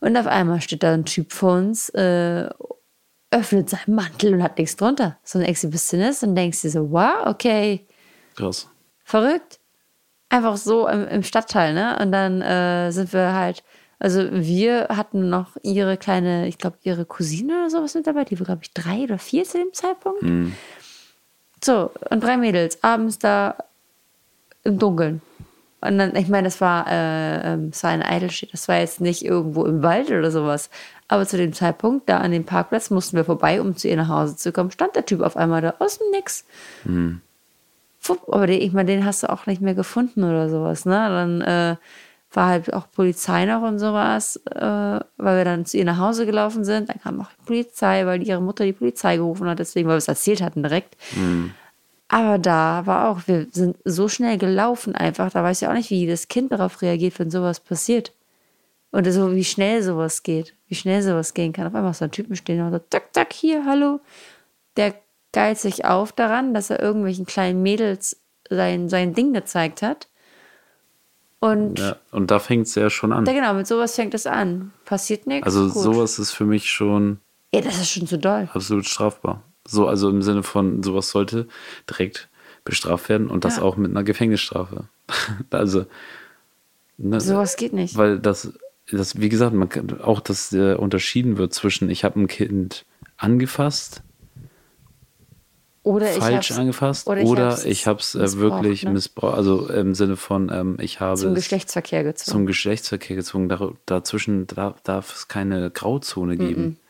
Und auf einmal steht da ein Typ vor uns, äh, öffnet seinen Mantel und hat nichts drunter. So ein Exhibitionist und denkst dir so, wow, okay, Krass. verrückt. Einfach so im, im Stadtteil, ne? Und dann äh, sind wir halt, also wir hatten noch ihre kleine, ich glaube, ihre Cousine oder sowas mit dabei, die war, glaube ich, drei oder vier zu dem Zeitpunkt. So, und drei Mädels, abends da im Dunkeln. Und dann, ich meine, das war, äh, ähm, es war ein Eidelstedt, das war jetzt nicht irgendwo im Wald oder sowas. Aber zu dem Zeitpunkt, da an dem Parkplatz, mussten wir vorbei, um zu ihr nach Hause zu kommen, stand der Typ auf einmal da aus dem Nix. Fupp, aber den, ich meine, den hast du auch nicht mehr gefunden oder sowas, ne? Dann äh, war halt auch Polizei noch und sowas, äh, weil wir dann zu ihr nach Hause gelaufen sind. Dann kam auch die Polizei, weil ihre Mutter die Polizei gerufen hat, deswegen, weil wir es erzählt hatten direkt. Aber da war auch, wir sind so schnell gelaufen einfach, da weiß ich auch nicht, wie das Kind darauf reagiert, wenn sowas passiert. Und so wie schnell sowas geht. wie schnell sowas gehen kann. Auf einmal ist da ein Typen stehen und so, zack, zack, hier, hallo. Der geilt sich auf daran, dass er irgendwelchen kleinen Mädels sein, sein Ding gezeigt hat. Und, Ja, und da fängt es ja schon an. ja, genau, mit sowas fängt es an. Passiert nichts. Also gut. sowas ist für mich schon Ja, das ist schon zu doll. absolut strafbar. So, also im Sinne von, sowas sollte direkt bestraft werden und das Ja. auch mit einer Gefängnisstrafe. also, ne, Sowas geht nicht. weil das, das, wie gesagt, man kann auch, dass äh, unterschieden wird zwischen, ich habe ein Kind angefasst, Oder ich falsch angefasst, oder oder ich ich hab's habe es äh, wirklich ne? missbraucht, also im Sinne von, ähm, ich habe zum es Geschlechtsverkehr gezogen. zum Geschlechtsverkehr gezwungen. Dar dazwischen darf, darf es keine Grauzone geben.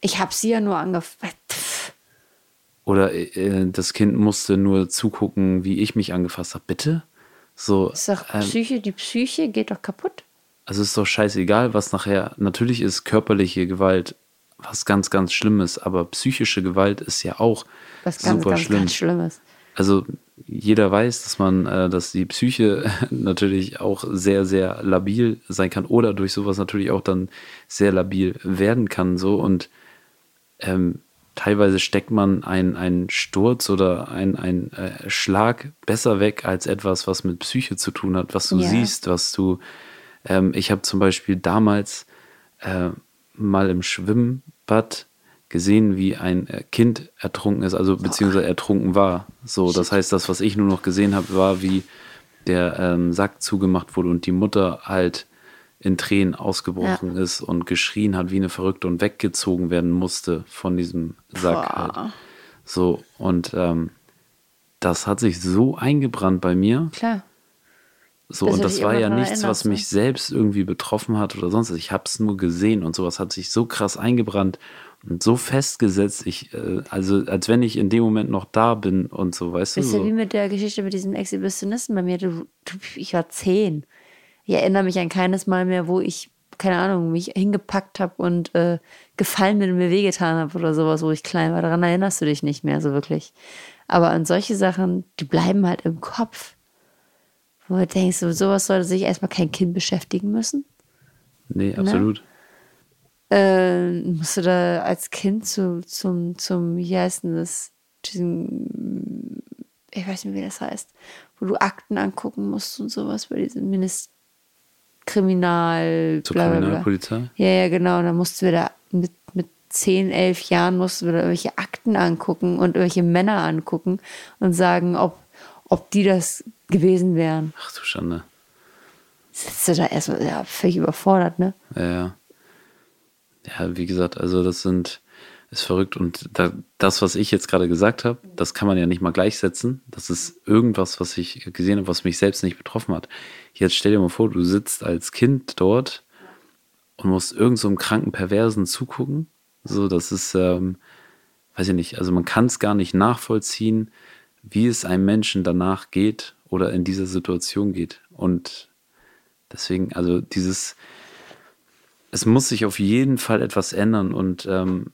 ich habe sie ja nur angefasst. Oder äh, das Kind musste nur zugucken, wie ich mich angefasst habe. Bitte? So, Ist doch ähm, Psyche, die Psyche geht doch kaputt. also ist doch scheißegal, was nachher. Natürlich ist körperliche Gewalt was ganz, ganz Schlimmes, aber psychische Gewalt ist ja auch Was ganz, super ganz, schlimm. ganz Schlimmes. Also jeder weiß, dass man, äh, dass die Psyche natürlich auch sehr, sehr labil sein kann oder durch sowas natürlich auch dann sehr labil werden kann. So und ähm, teilweise steckt man einen, einen Sturz oder einen, einen äh, Schlag besser weg als etwas, was mit Psyche zu tun hat, was du Ja. siehst, was du. Ähm, ich habe zum Beispiel damals äh, mal im Schwimmbad gesehen, wie ein äh, Kind ertrunken ist, also beziehungsweise ertrunken war. So, das heißt, das, was ich nur noch gesehen habe, war, wie der ähm, Sack zugemacht wurde und die Mutter halt in Tränen ausgebrochen ist und geschrien hat wie eine Verrückte und weggezogen werden musste von diesem Sack. Halt. So, und ähm, das hat sich so eingebrannt bei mir. Klar. So, Dass und das war ja nichts, was ne? mich selbst irgendwie betroffen hat oder sonst. was. Ich habe es nur gesehen und sowas hat sich so krass eingebrannt und so festgesetzt. Ich, äh, also als wenn ich in dem Moment noch da bin und so, weißt du. Ist ja wie So. mit der Geschichte mit diesem Exhibitionisten bei mir. Du, du, ich war zehn. Ich erinnere mich an keines Mal mehr, wo ich, keine Ahnung, mich hingepackt habe und äh, gefallen bin und mir wehgetan habe oder sowas, wo ich klein war. Daran erinnerst du dich nicht mehr so wirklich. Aber an solche Sachen, die bleiben halt im Kopf. Wo du denkst, so, sowas sollte sich erstmal kein Kind beschäftigen müssen. Nee, absolut. Äh, musst du da als Kind zu, zum, zum, wie heißt denn das, diesem, ich weiß nicht, wie das heißt, wo du Akten angucken musst und sowas bei diesem Minister Kriminal, Zur bla, bla, bla. Kriminalpolizei. Ja, ja, genau. Und dann mussten wir da mit, mit 10, 11 Jahren mussten wir da irgendwelche Akten angucken und irgendwelche Männer angucken und sagen, ob, ob die das gewesen wären. Ach du Schande. Sitzt du da erstmal ja, völlig überfordert, ne? Ja, ja. Ja, wie gesagt, also das sind, ist verrückt. Und da, das, was ich jetzt gerade gesagt habe, das kann man ja nicht mal gleichsetzen. Das ist irgendwas, was ich gesehen habe, was mich selbst nicht betroffen hat. Jetzt stell dir mal vor, du sitzt als Kind dort und musst irgend so einem kranken Perversen zugucken. So, das ist, ähm, weiß ich nicht, also man kann es gar nicht nachvollziehen, wie es einem Menschen danach geht oder in dieser Situation geht. Und deswegen, also dieses, es muss sich auf jeden Fall etwas ändern und ähm,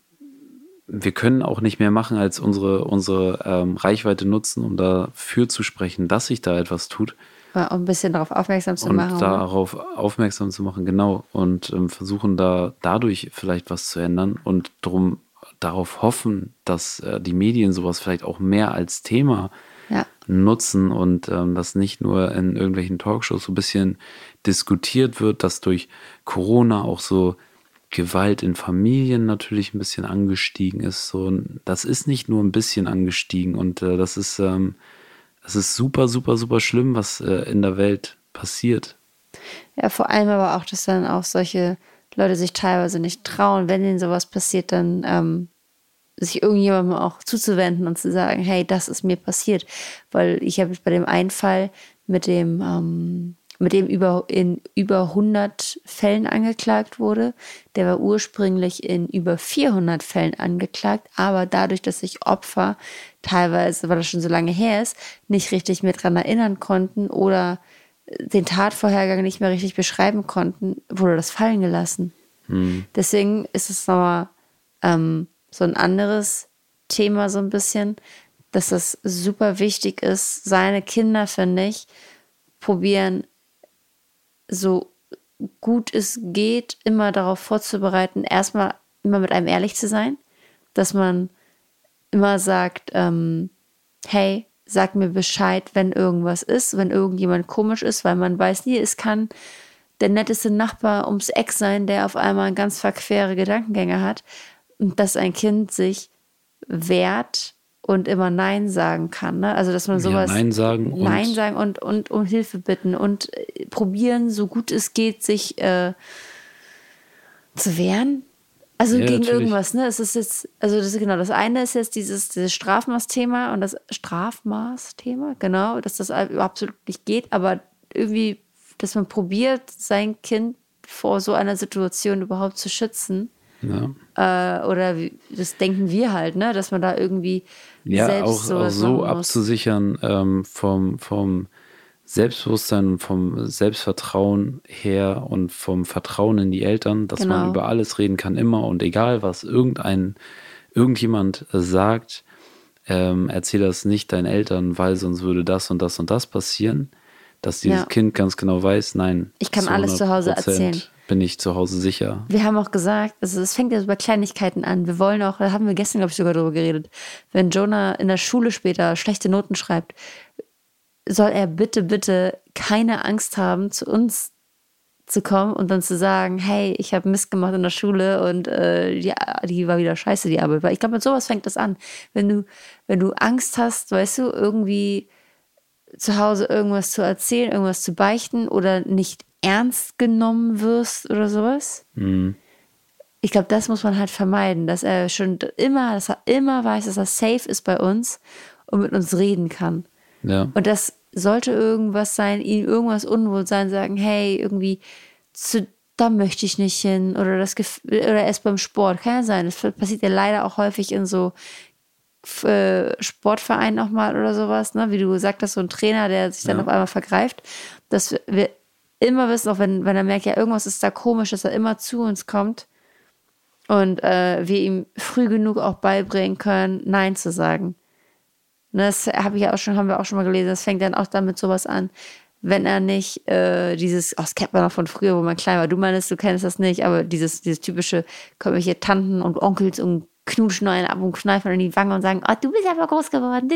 wir können auch nicht mehr machen, als unsere, unsere ähm, Reichweite nutzen, um dafür zu sprechen, dass sich da etwas tut Um ein bisschen darauf aufmerksam zu und machen. darauf aufmerksam zu machen, genau, und ähm, versuchen da dadurch vielleicht was zu ändern und drum darauf hoffen, dass äh, die Medien sowas vielleicht auch mehr als Thema Ja. nutzen und ähm, dass nicht nur in irgendwelchen Talkshows so ein bisschen diskutiert wird, dass durch Corona auch so Gewalt in Familien natürlich ein bisschen angestiegen ist. So, das ist nicht nur ein bisschen angestiegen und äh, das ist, ähm, das ist super, super, super schlimm, was äh, in der Welt passiert. Ja, vor allem aber auch, dass dann auch solche Leute sich teilweise nicht trauen, wenn ihnen sowas passiert, dann ähm, sich irgendjemandem auch zuzuwenden und zu sagen, hey, das ist mir passiert. Weil ich habe bei dem einen Fall mit dem, ähm, mit dem über, in über 100 Fällen angeklagt wurde, der war ursprünglich in über 400 Fällen angeklagt, aber dadurch, dass sich Opfer teilweise, weil das schon so lange her ist, nicht richtig mehr dran erinnern konnten oder den Tatvorhergang nicht mehr richtig beschreiben konnten, wurde das fallen gelassen. Deswegen ist es nochmal ähm, so ein anderes Thema so ein bisschen, dass das super wichtig ist. Seine Kinder, finde ich, probieren so gut es geht, immer darauf vorzubereiten, erstmal immer mit einem ehrlich zu sein, dass man immer sagt, ähm, hey, sag mir Bescheid, wenn irgendwas ist, wenn irgendjemand komisch ist, weil man weiß nie, es kann der netteste Nachbar ums Eck sein, der auf einmal ganz verquere Gedankengänge hat und dass ein Kind sich wehrt und immer Nein sagen kann. Ne? Also dass man sowas ja, Nein sagen und Nein sagen und, und um Hilfe bitten und äh, probieren, so gut es geht, sich äh, zu wehren. Also ja, gegen natürlich. irgendwas, ne? Es ist jetzt, also das ist genau, das eine ist jetzt dieses, dieses Strafmaßthema und das Strafmaßthema, genau, dass das absolut nicht geht, aber irgendwie, dass man probiert, sein Kind vor so einer Situation überhaupt zu schützen. Ja. Äh, oder wie, das denken wir halt, ne? Dass man da irgendwie ja, auch, auch so abzusichern ähm, vom, vom Selbstbewusstsein und vom Selbstvertrauen her und vom Vertrauen in die Eltern, dass genau. man über alles reden kann, immer und egal, was irgendein, irgendjemand sagt, ähm, erzähl das nicht deinen Eltern, weil sonst würde das und das und das passieren, dass dieses ja. Kind ganz genau weiß, nein. Ich kann alles zu Hause erzählen. Bin ich zu Hause sicher. Wir haben auch gesagt, also es fängt ja bei Kleinigkeiten an. Wir wollen auch, da haben wir gestern, glaube ich, sogar darüber geredet, wenn Jonah in der Schule später schlechte Noten schreibt, soll er bitte, bitte keine Angst haben, zu uns zu kommen und dann zu sagen, hey, ich habe Mist gemacht in der Schule und äh, die, die war wieder scheiße, die Arbeit. Weil ich glaube, mit sowas fängt das an. Wenn du, wenn du Angst hast, weißt du, irgendwie zu Hause irgendwas zu erzählen, irgendwas zu beichten oder nicht ernst genommen wirst oder sowas. Mhm. Ich glaube, das muss man halt vermeiden, dass er schon immer, dass er immer weiß, dass er safe ist bei uns und mit uns reden kann. Ja. Und das sollte irgendwas sein, ihm irgendwas unwohl sein, sagen, hey, irgendwie zu, da möchte ich nicht hin oder das oder erst beim Sport kann ja sein. Das passiert ja leider auch häufig in so äh, Sportvereinen auch mal oder sowas, ne? Wie du gesagt hast, so ein Trainer, der sich dann ja. auf einmal vergreift, dass wir immer wissen, auch wenn, wenn er merkt, ja, irgendwas ist da komisch, dass er immer zu uns kommt und äh, wir ihm früh genug auch beibringen können, Nein zu sagen. Ne, das habe ich ja auch schon, haben wir auch schon mal gelesen. Das fängt dann auch damit sowas an, wenn er nicht äh, dieses, oh, das kennt man noch von früher, wo man klein war. Du meinst, du kennst das nicht, aber dieses, dieses typische, kommen hier Tanten und Onkels und knutschen einen ab und kneifen in die Wange und sagen, oh, du bist aber groß geworden.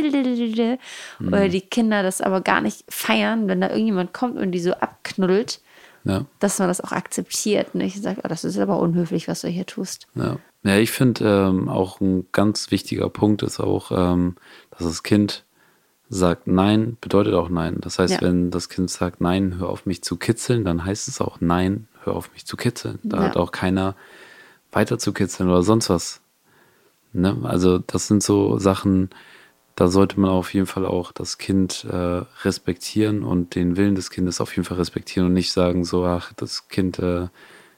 Mhm. Oder die Kinder das aber gar nicht feiern, wenn da irgendjemand kommt und die so abknuddelt, ja. dass man das auch akzeptiert. Nicht? Und sagt, oh, das ist aber unhöflich, was du hier tust. Ja. Ja, ich finde ähm, auch ein ganz wichtiger Punkt ist auch, ähm, dass das Kind sagt Nein, bedeutet auch Nein. Das heißt, ja. wenn das Kind sagt Nein, hör auf mich zu kitzeln, dann heißt es auch Nein, hör auf mich zu kitzeln. Da ja. hat auch keiner weiter zu kitzeln oder sonst was. Ne? Also das sind so Sachen, da sollte man auf jeden Fall auch das Kind äh, respektieren und den Willen des Kindes auf jeden Fall respektieren und nicht sagen so, ach, das Kind äh,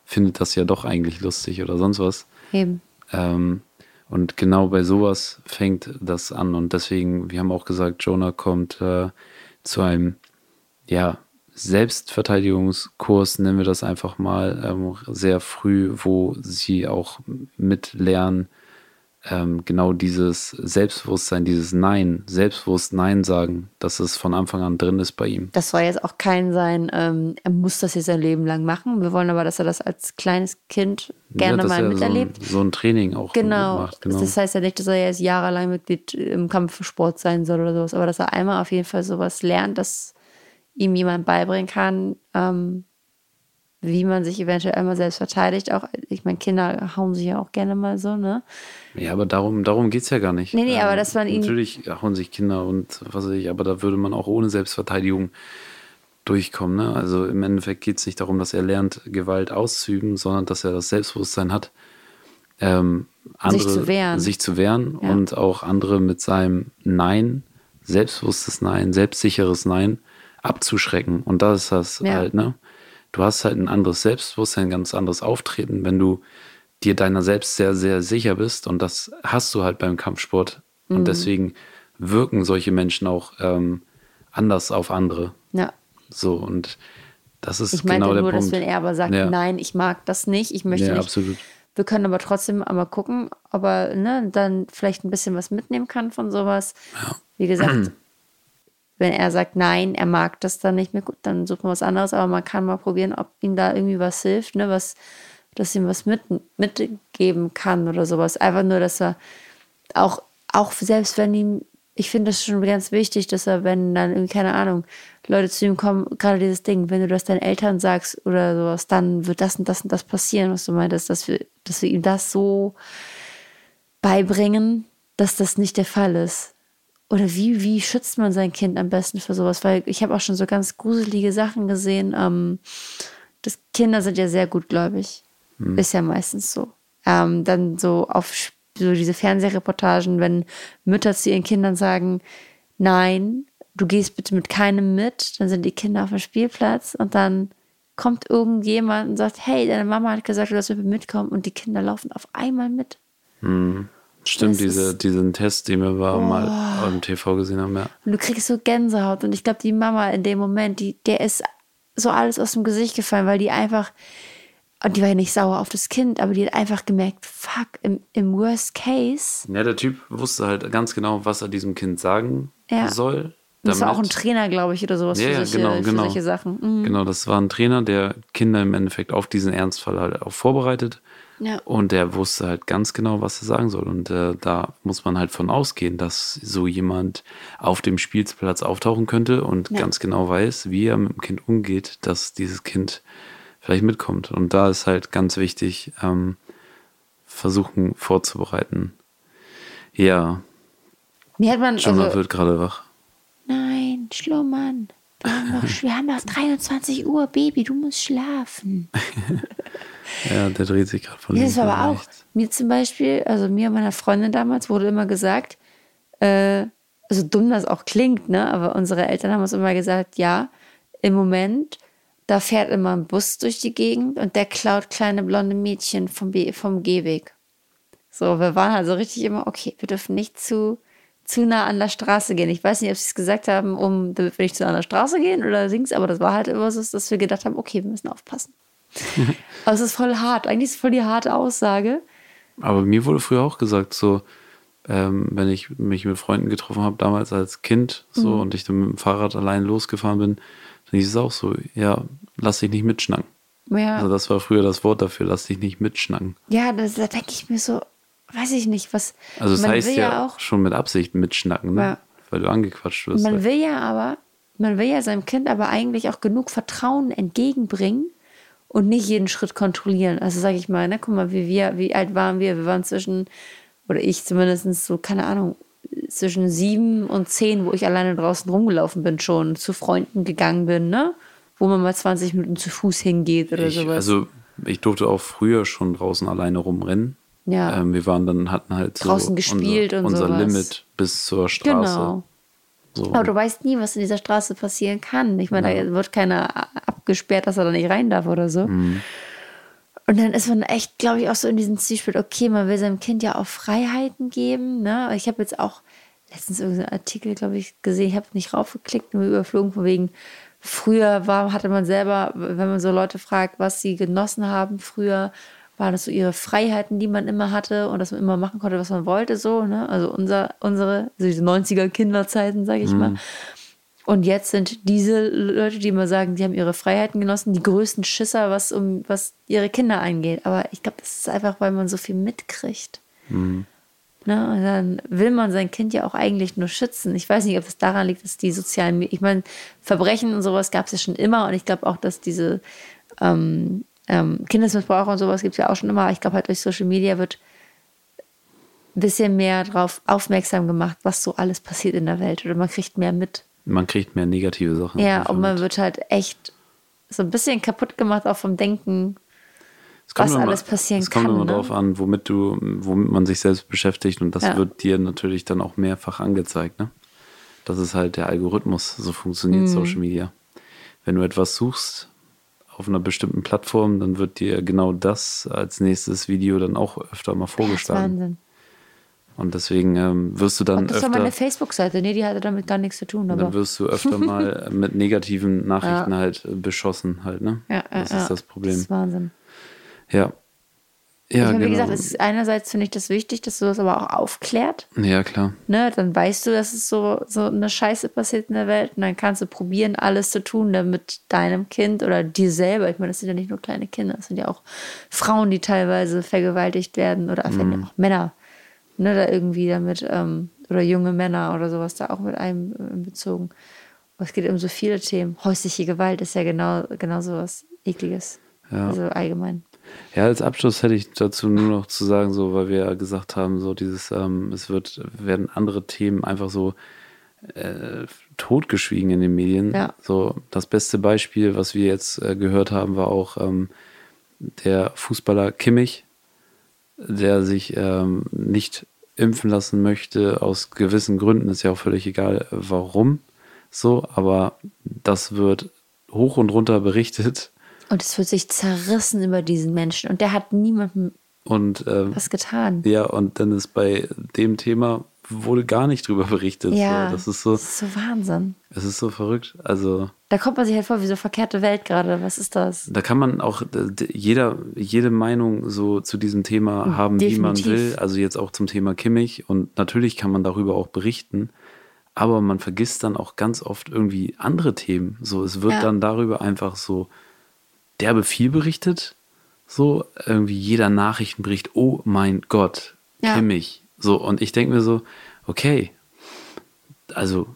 findet das ja doch eigentlich lustig oder sonst was. Eben. Ähm, und genau bei sowas fängt das an. Und deswegen, wir haben auch gesagt, Jonah kommt äh, zu einem, ja, Selbstverteidigungskurs, nennen wir das einfach mal, ähm, sehr früh, wo sie auch mitlernen, ähm, genau dieses Selbstbewusstsein, dieses Nein, selbstbewusst Nein sagen, dass es von Anfang an drin ist bei ihm. Das soll jetzt auch kein sein, ähm, er muss das jetzt sein Leben lang machen. Wir wollen aber, dass er das als kleines Kind gerne ja, mal miterlebt. So ein, so ein, Training auch genau. macht. Genau. Das heißt ja nicht, dass er jetzt jahrelang Mitglied im Kampfsport sein soll oder sowas, aber dass er einmal auf jeden Fall sowas lernt, dass ihm jemand beibringen kann, ähm, wie man sich eventuell einmal selbst verteidigt. Auch, ich meine, Kinder hauen sich ja auch gerne mal so, ne? Ja, aber darum, darum geht es ja gar nicht. Nee, nee, ähm, aber dass man ihn. Natürlich hauen sich Kinder und was weiß ich, aber da würde man auch ohne Selbstverteidigung durchkommen. Ne? Also im Endeffekt geht es nicht darum, dass er lernt, Gewalt auszuüben, sondern dass er das Selbstbewusstsein hat, ähm, andere, sich zu wehren, sich zu wehren ja. und auch andere mit seinem Nein, selbstbewusstes Nein, selbstsicheres Nein abzuschrecken. Und das ist das ja. halt, ne? Du hast halt ein anderes Selbstbewusstsein, ein ganz anderes Auftreten, wenn du dir deiner selbst sehr, sehr sicher bist. Und das hast du halt beim Kampfsport. Mhm. Und deswegen wirken solche Menschen auch ähm, anders auf andere. Ja. So, und das ist ich genau der nur, Punkt. dass wenn er aber sagt, ja. nein, ich mag das nicht, ich möchte ja, nicht. Absolut. Wir können aber trotzdem einmal gucken, ob er ne, dann vielleicht ein bisschen was mitnehmen kann von sowas. Ja. Wie gesagt, wenn er sagt, nein, er mag das dann nicht mehr, gut, dann suchen wir was anderes, aber man kann mal probieren, ob ihm da irgendwie was hilft, ne, was, dass ihm was mit, mitgeben kann oder sowas. Einfach nur, dass er auch, auch selbst wenn ihm, ich finde das schon ganz wichtig, dass er, wenn dann irgendwie, keine Ahnung, Leute zu ihm kommen, gerade dieses Ding, wenn du das deinen Eltern sagst oder sowas, dann wird das und das und das passieren, was du meintest, dass wir, dass wir ihm das so beibringen, dass das nicht der Fall ist. Oder wie, wie schützt man sein Kind am besten für sowas? Weil ich habe auch schon so ganz gruselige Sachen gesehen. Ähm, das Kinder sind ja sehr gutgläubig. Hm. Ist ja meistens so. Ähm, dann so auf so diese Fernsehreportagen, wenn Mütter zu ihren Kindern sagen, nein, du gehst bitte mit keinem mit, dann sind die Kinder auf dem Spielplatz und dann kommt irgendjemand und sagt, hey, deine Mama hat gesagt, du sollst mit mitkommen und die Kinder laufen auf einmal mit. Hm. Stimmt, diese, diesen Test, den wir oh. mal im TV gesehen haben, ja. Und du kriegst so Gänsehaut und ich glaube, die Mama in dem Moment, die, der ist so alles aus dem Gesicht gefallen, weil die einfach, und die war ja nicht sauer auf das Kind, aber die hat einfach gemerkt, fuck, im, im Worst Case. Ja, der Typ wusste halt ganz genau, was er diesem Kind sagen ja. soll. Das war auch ein Trainer, glaube ich, oder sowas ja, für, solche, genau, genau. solche Sachen. Mhm. Genau, das war ein Trainer, der Kinder im Endeffekt auf diesen Ernstfall halt auch vorbereitet. Ja. Und der wusste halt ganz genau, was er sagen soll. Und äh, da muss man halt von ausgehen, dass so jemand auf dem Spielplatz auftauchen könnte und ja. ganz genau weiß, wie er mit dem Kind umgeht, dass dieses Kind vielleicht mitkommt. Und da ist halt ganz wichtig, ähm, versuchen vorzubereiten. Ja. Wie hat man, Jonah also, wird gerade wach. Nein, schlummern. Wir haben, noch, wir haben noch 23 Uhr, Baby, du musst schlafen. ja, der dreht sich gerade von links Das war aber auch, mir zum Beispiel, also mir und meiner Freundin damals wurde immer gesagt, äh, also dumm das auch klingt, ne, aber unsere Eltern haben uns immer gesagt, ja, im Moment da fährt immer ein Bus durch die Gegend und der klaut kleine blonde Mädchen vom, vom Gehweg. So, wir waren also richtig immer, okay, wir dürfen nicht zu, zu nah an der Straße gehen. Ich weiß nicht, ob sie es gesagt haben, um damit wir nicht zu nah an der Straße gehen oder Dings, aber das war halt immer so, dass wir gedacht haben, okay, wir müssen aufpassen. Aber es ist voll hart. Eigentlich ist es voll die harte Aussage. Aber mir wurde früher auch gesagt, so, ähm, wenn ich mich mit Freunden getroffen habe, damals als Kind, so, mhm. und ich dann mit dem Fahrrad allein losgefahren bin, dann hieß es auch so, ja, lass dich nicht mitschnacken. Ja. Also das war früher das Wort dafür, lass dich nicht mitschnacken. Ja, das, da denke ich mir so, weiß ich nicht, was. Also es heißt ja, ja, auch schon mit Absicht mitschnacken, ne? Ja. Weil du angequatscht wirst. Man will ja aber, man will ja seinem Kind aber eigentlich auch genug Vertrauen entgegenbringen und nicht jeden Schritt kontrollieren. Also sage ich mal, ne, guck mal, wie wir, wie alt waren wir? Wir waren zwischen, oder ich zumindest so, keine Ahnung, zwischen sieben und zehn, wo ich alleine draußen rumgelaufen bin, schon zu Freunden gegangen bin, ne? Wo man mal 20 Minuten zu Fuß hingeht oder ich, sowas. Also ich durfte auch früher schon draußen alleine rumrennen. Ja. Ähm, wir waren dann, hatten halt draußen so gespielt unser, und unser sowas. Limit bis zur Straße. Genau. So. Aber du weißt nie, was in dieser Straße passieren kann. Ich meine, ja. da wird keiner abgesperrt, dass er da nicht rein darf oder so. Mhm. Und dann ist man echt, glaube ich, auch so in diesem Zwiespalt, okay, man will seinem Kind ja auch Freiheiten geben. Ne? Ich habe jetzt auch letztens irgendeinen Artikel, glaube ich, gesehen, ich habe nicht raufgeklickt, nur überflogen, von wegen, früher war, hatte man selber, wenn man so Leute fragt, was sie genossen haben, früher waren das so ihre Freiheiten, die man immer hatte und dass man immer machen konnte, was man wollte, so, ne? Also unser, unsere, also diese 90er Kinderzeiten, sage ich mhm. mal. Und jetzt sind diese Leute, die immer sagen, die haben ihre Freiheiten genossen, die größten Schisser, was um was ihre Kinder angeht. Aber ich glaube, das ist einfach, weil man so viel mitkriegt. Mhm. Ne? Und dann will man sein Kind ja auch eigentlich nur schützen. Ich weiß nicht, ob es daran liegt, dass die sozialen, ich meine, Verbrechen und sowas gab es ja schon immer. Und ich glaube auch, dass diese ähm, ähm, Kindesmissbrauch und sowas gibt es ja auch schon immer. Ich glaube halt durch Social Media wird ein bisschen mehr darauf aufmerksam gemacht, was so alles passiert in der Welt. Oder man kriegt mehr mit man kriegt mehr negative Sachen. Ja, und man wird halt echt so ein bisschen kaputt gemacht auch vom Denken, was immer, alles passieren kann. Es kommt immer ne? darauf an, womit du, womit man sich selbst beschäftigt und das ja. wird dir natürlich dann auch mehrfach angezeigt. Ne? Das ist halt der Algorithmus, so funktioniert mhm. Social Media. Wenn du etwas suchst auf einer bestimmten Plattform, dann wird dir genau das als nächstes Video dann auch öfter mal vorgeschlagen. Das ist Wahnsinn. Und deswegen ähm, wirst du dann. Und das öfter, war meine Facebook-Seite, nee, die hatte damit gar nichts zu tun. Aber. Dann wirst du öfter mal mit negativen Nachrichten ja. halt äh, beschossen, halt, ne? Ja, das ja, ist das Problem. Das ist Wahnsinn. Ja. Ja, ich meine, wie genau. gesagt, es ist einerseits finde ich das wichtig, dass du das aber auch aufklärt. Ja, klar. Ne? Dann weißt du, dass es so, so eine Scheiße passiert in der Welt und dann kannst du probieren, alles zu tun, damit deinem Kind oder dir selber, ich meine, das sind ja nicht nur kleine Kinder, das sind ja auch Frauen, die teilweise vergewaltigt werden oder Mhm. auch Männer, ne, da irgendwie damit, ähm, oder junge Männer oder sowas da auch mit einbezogen. Aber es geht um so viele Themen. Häusliche Gewalt ist ja genau, genau so was Ekliges. Ja. Also allgemein. Ja, als Abschluss hätte ich dazu nur noch zu sagen, so, weil wir ja gesagt haben, so dieses, ähm, es wird, werden andere Themen einfach so äh, totgeschwiegen in den Medien. Ja. So, das beste Beispiel, was wir jetzt äh, gehört haben, war auch ähm, der Fußballer Kimmich, der sich ähm, nicht impfen lassen möchte, aus gewissen Gründen, ist ja auch völlig egal, warum. So, aber das wird hoch und runter berichtet. Und es wird sich zerrissen über diesen Menschen. Und der hat niemandem Und ähm, was getan. Ja, und dann ist bei dem Thema wurde gar nicht drüber berichtet. Ja, So. Das ist so, das ist so Wahnsinn. es ist so verrückt. Also Da kommt man sich halt vor wie so verkehrte Welt gerade. Was ist das? da kann man auch jeder, jede Meinung so zu diesem Thema haben, wie man Definitiv. will. Also jetzt auch zum Thema Kimmich. Und natürlich kann man darüber auch berichten. Aber man vergisst dann auch ganz oft irgendwie andere Themen. So, es wird Ja. dann darüber einfach so derbe viel berichtet. So, irgendwie jeder Nachrichtenbericht, oh mein Gott, Ja. Kimmich. So, und ich denke mir so, okay, also,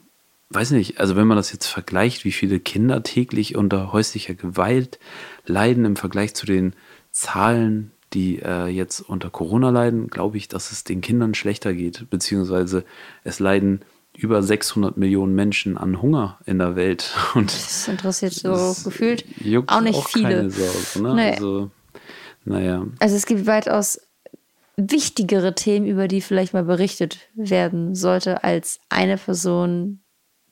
weiß nicht, also wenn man das jetzt vergleicht, wie viele Kinder täglich unter häuslicher Gewalt leiden im Vergleich zu den Zahlen, die äh, jetzt unter Corona leiden, glaube ich, dass es den Kindern schlechter geht, beziehungsweise es leiden über 600 Millionen Menschen an Hunger in der Welt und Das interessiert so das gefühlt juckt auch nicht keine viele. Sau, ne? Nee. Also, naja, Also es gibt weitaus wichtigere Themen, über die vielleicht mal berichtet werden sollte, als eine Person,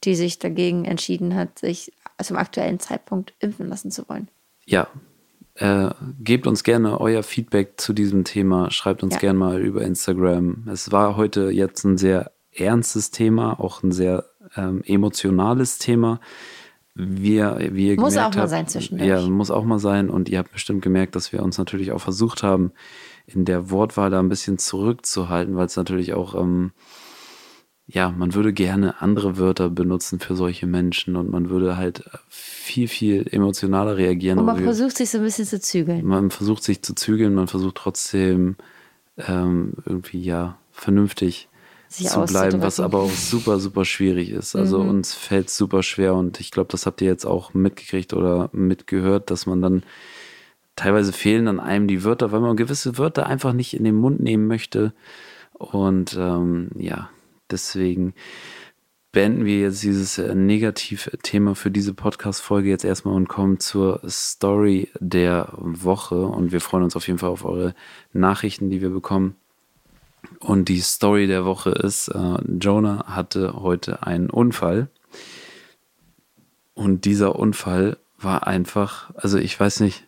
die sich dagegen entschieden hat, sich zum aktuellen Zeitpunkt impfen lassen zu wollen. ja, äh, gebt uns gerne euer Feedback zu diesem Thema. Schreibt uns Ja. gerne mal über Instagram. Es war heute jetzt ein sehr ernstes Thema, auch ein sehr ähm, emotionales Thema. Wir, wie ihr Muss auch mal habt, sein zwischendurch. Ja, muss auch mal sein. Und ihr habt bestimmt gemerkt, dass wir uns natürlich auch versucht haben, in der Wortwahl da ein bisschen zurückzuhalten, weil es natürlich auch, ähm, ja, man würde gerne andere Wörter benutzen für solche Menschen und man würde halt viel, viel emotionaler reagieren. Und aber man wir- versucht sich so ein bisschen zu zügeln. man versucht sich zu zügeln, man versucht trotzdem ähm, irgendwie ja vernünftig Sich zu bleiben, was aber auch super, super schwierig ist. Also Mhm. uns fällt super schwer und ich glaube, das habt ihr jetzt auch mitgekriegt oder mitgehört, dass man dann teilweise fehlen an einem die Wörter, weil man gewisse Wörter einfach nicht in den Mund nehmen möchte. Und ähm, ja, deswegen beenden wir jetzt dieses äh, Negativthema für diese Podcast-Folge jetzt erstmal und kommen zur Story der Woche. Und wir freuen uns auf jeden Fall auf eure Nachrichten, die wir bekommen. Und die Story der Woche ist, äh, Jonah hatte heute einen Unfall. Und dieser Unfall war einfach, also ich weiß nicht,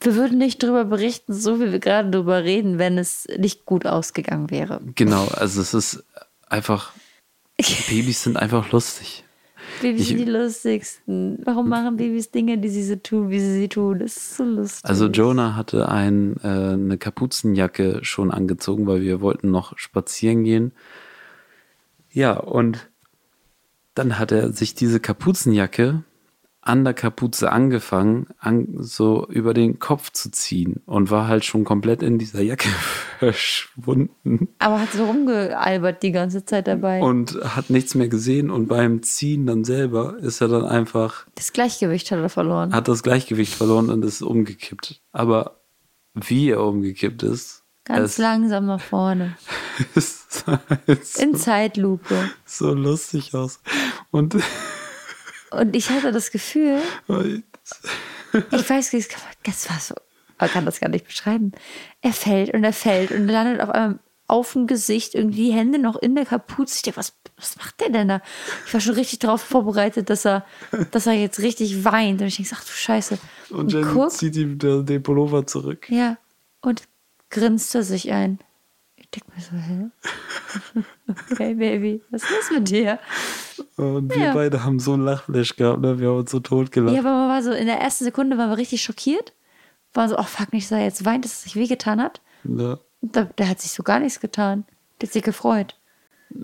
Wir würden nicht drüber berichten, so wie wir gerade drüber reden, wenn es nicht gut ausgegangen wäre. genau, also es ist einfach, Babys sind einfach lustig. Babys sind die lustigsten. Warum machen Babys Dinge, die sie so tun, wie sie sie tun? Das ist so lustig. Also Jonah hatte ein, äh, eine Kapuzenjacke schon angezogen, weil wir wollten noch spazieren gehen. Ja, und dann hat er sich diese Kapuzenjacke an der Kapuze angefangen, an, so über den Kopf zu ziehen und war halt schon komplett in dieser Jacke verschwunden Aber hat so rumgealbert die ganze Zeit dabei. und hat nichts mehr gesehen und beim Ziehen dann selber ist er dann einfach das Gleichgewicht hat er verloren. hat das Gleichgewicht verloren und ist umgekippt. Aber wie er umgekippt ist, Ganz langsam nach vorne. ist halt so, In Zeitlupe. so lustig aus. Und Und ich hatte das Gefühl, ich weiß nicht, das war so, man kann das gar nicht beschreiben. Er fällt und er fällt und landet auf einmal auf dem Gesicht, irgendwie die Hände noch in der Kapuze. Ich denke, was, was macht der denn da? Ich war schon richtig darauf vorbereitet, dass er, dass er jetzt richtig weint. Und ich denke, ach du Scheiße. und dann guck, zieht ihm den Pullover zurück. ja, und grinst er sich ein. Ich denke mir so, hä? Okay, Baby, was ist los mit dir? Und wir Ja. beide haben so einen Lachflash gehabt, ne? wir haben uns so tot gelacht. Ja, aber man war so, in der ersten Sekunde waren wir richtig schockiert. war so, ach fuck, nicht, dass er jetzt weint, dass es sich wehgetan hat. Ja. Der, der hat sich so gar nichts getan. Der hat sich gefreut.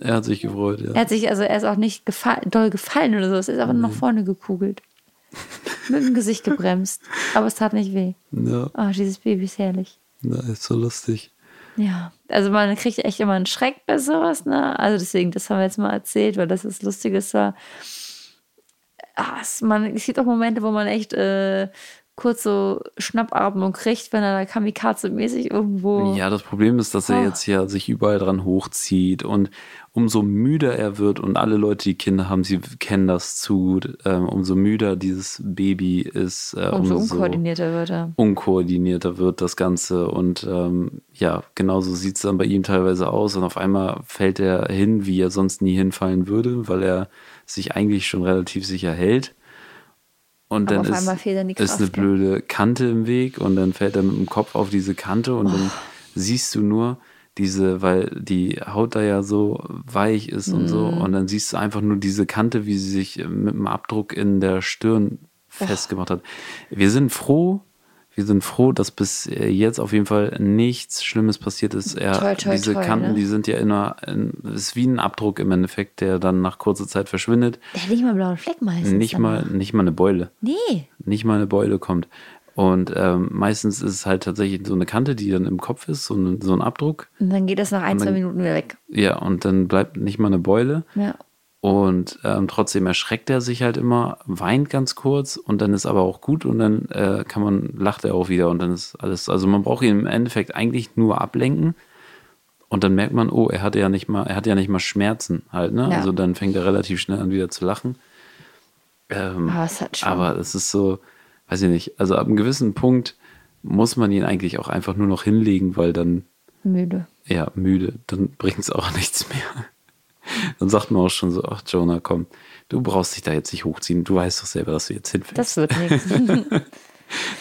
Er hat sich gefreut, ja. Er hat sich, also er ist auch nicht gefa doll gefallen oder so. Es ist einfach nur nach vorne gekugelt. Mit dem Gesicht gebremst. Aber es tat nicht weh. Ja, Oh, dieses Baby ist herrlich. ja ist so lustig. Ja, also man kriegt echt immer einen Schreck bei sowas, ne? Also deswegen, das haben wir jetzt mal erzählt, weil das das Lustige war. Ah, es, man, es gibt auch Momente, wo man echt äh, kurz so Schnappatmung kriegt, wenn er da kamikaze-mäßig irgendwo. Ja, das Problem ist, dass er Oh. jetzt ja sich überall dran hochzieht und umso müder er wird und alle Leute, die Kinder haben, sie kennen das zu gut, ähm, umso müder dieses Baby ist, äh, umso umso unkoordinierter wird er. unkoordinierter wird das Ganze und ähm, ja, genauso sieht es dann bei ihm teilweise aus und auf einmal fällt er hin, wie er sonst nie hinfallen würde, weil er sich eigentlich schon relativ sicher hält. Und Aber dann ist, ist eine blöde Kante im Weg und dann fällt er mit dem Kopf auf diese Kante und Oh. dann siehst du nur diese, weil die Haut da ja so weich ist und so Mhm. und dann siehst du einfach nur diese Kante, wie sie sich mit dem Abdruck in der Stirn festgemacht hat. Wir sind froh, wir sind froh, dass bis äh, jetzt auf jeden Fall nichts Schlimmes passiert ist. Er, Toi, toi, diese toi, Kanten, ne? die sind ja immer, ist wie ein Abdruck im Endeffekt, der dann nach kurzer Zeit verschwindet. Der hat nicht mal einen blauen Fleck meistens. Nicht mal, danach. nicht mal eine Beule Nee. nicht mal eine Beule kommt. Und ähm, meistens ist es halt tatsächlich so eine Kante, die dann im Kopf ist, so ein, so ein Abdruck. Und dann geht das nach ein, Und zwei dann- Minuten wieder weg. Ja, und dann bleibt nicht mal eine Beule. Ja. Und ähm, trotzdem erschreckt er sich halt immer, weint ganz kurz und dann ist aber auch gut und dann äh, kann man, lacht er auch wieder und dann ist alles, also man braucht ihn im Endeffekt eigentlich nur ablenken und dann merkt man, oh, er hatte ja nicht mal, er hat ja nicht mal Schmerzen halt, ne? Ja. Also dann fängt er relativ schnell an wieder zu lachen. Ähm, Aber es hat schon. aber es ist so, weiß ich nicht, also ab einem gewissen Punkt muss man ihn eigentlich auch einfach nur noch hinlegen, weil dann, müde. ja, müde, dann bringt es auch nichts mehr. Dann sagt man auch schon so, ach Jonah, komm, du brauchst dich da jetzt nicht hochziehen, du weißt doch selber, dass du jetzt hinfällst. Das wird nichts.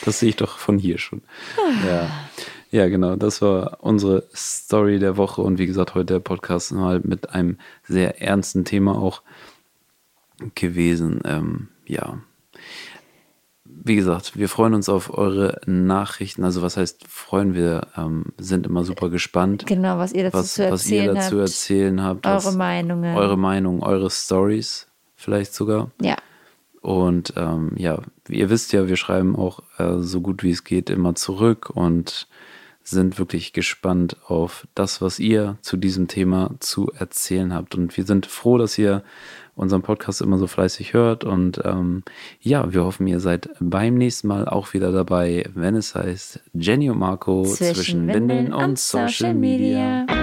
Das sehe ich doch von hier schon. Ja. ja, genau. Das war unsere Story der Woche. Und wie gesagt, heute der Podcast mal mit einem sehr ernsten Thema auch gewesen. Ähm, ja. Wie gesagt, wir freuen uns auf eure Nachrichten. Also was heißt freuen wir? Ähm, sind immer super gespannt, Genau, was ihr dazu was, zu was ihr erzählen dazu habt. erzählen habt. Eure was, Meinungen. Eure Meinung, eure Stories vielleicht sogar. Ja. Und ähm, ja, ihr wisst ja, wir schreiben auch äh, so gut wie es geht immer zurück und sind wirklich gespannt auf das, was ihr zu diesem Thema zu erzählen habt. Und wir sind froh, dass ihr unseren Podcast immer so fleißig hört. Und ähm, ja, wir hoffen, ihr seid beim nächsten Mal auch wieder dabei, wenn es heißt Jenny und Marco zwischen, Windeln und Social Media. Zum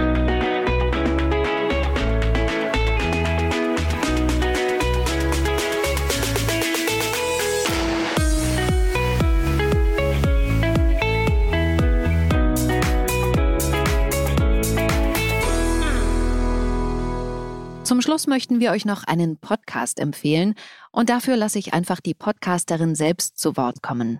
Schluss möchten wir euch noch einen Podcast empfehlen und dafür lasse ich einfach die Podcasterin selbst zu Wort kommen.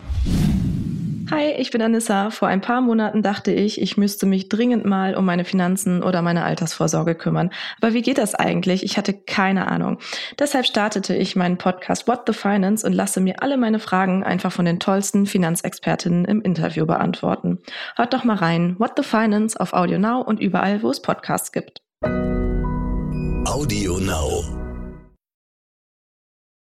Hi, ich bin Anissa. Vor ein paar Monaten dachte ich, ich müsste mich dringend mal um meine Finanzen oder meine Altersvorsorge kümmern. Aber wie geht das eigentlich? Ich hatte keine Ahnung. Deshalb startete ich meinen Podcast What the Finance und lasse mir alle meine Fragen einfach von den tollsten Finanzexpertinnen im Interview beantworten. Hört doch mal rein. What the Finance auf Audio Now und überall, wo es Podcasts gibt. Audio Now.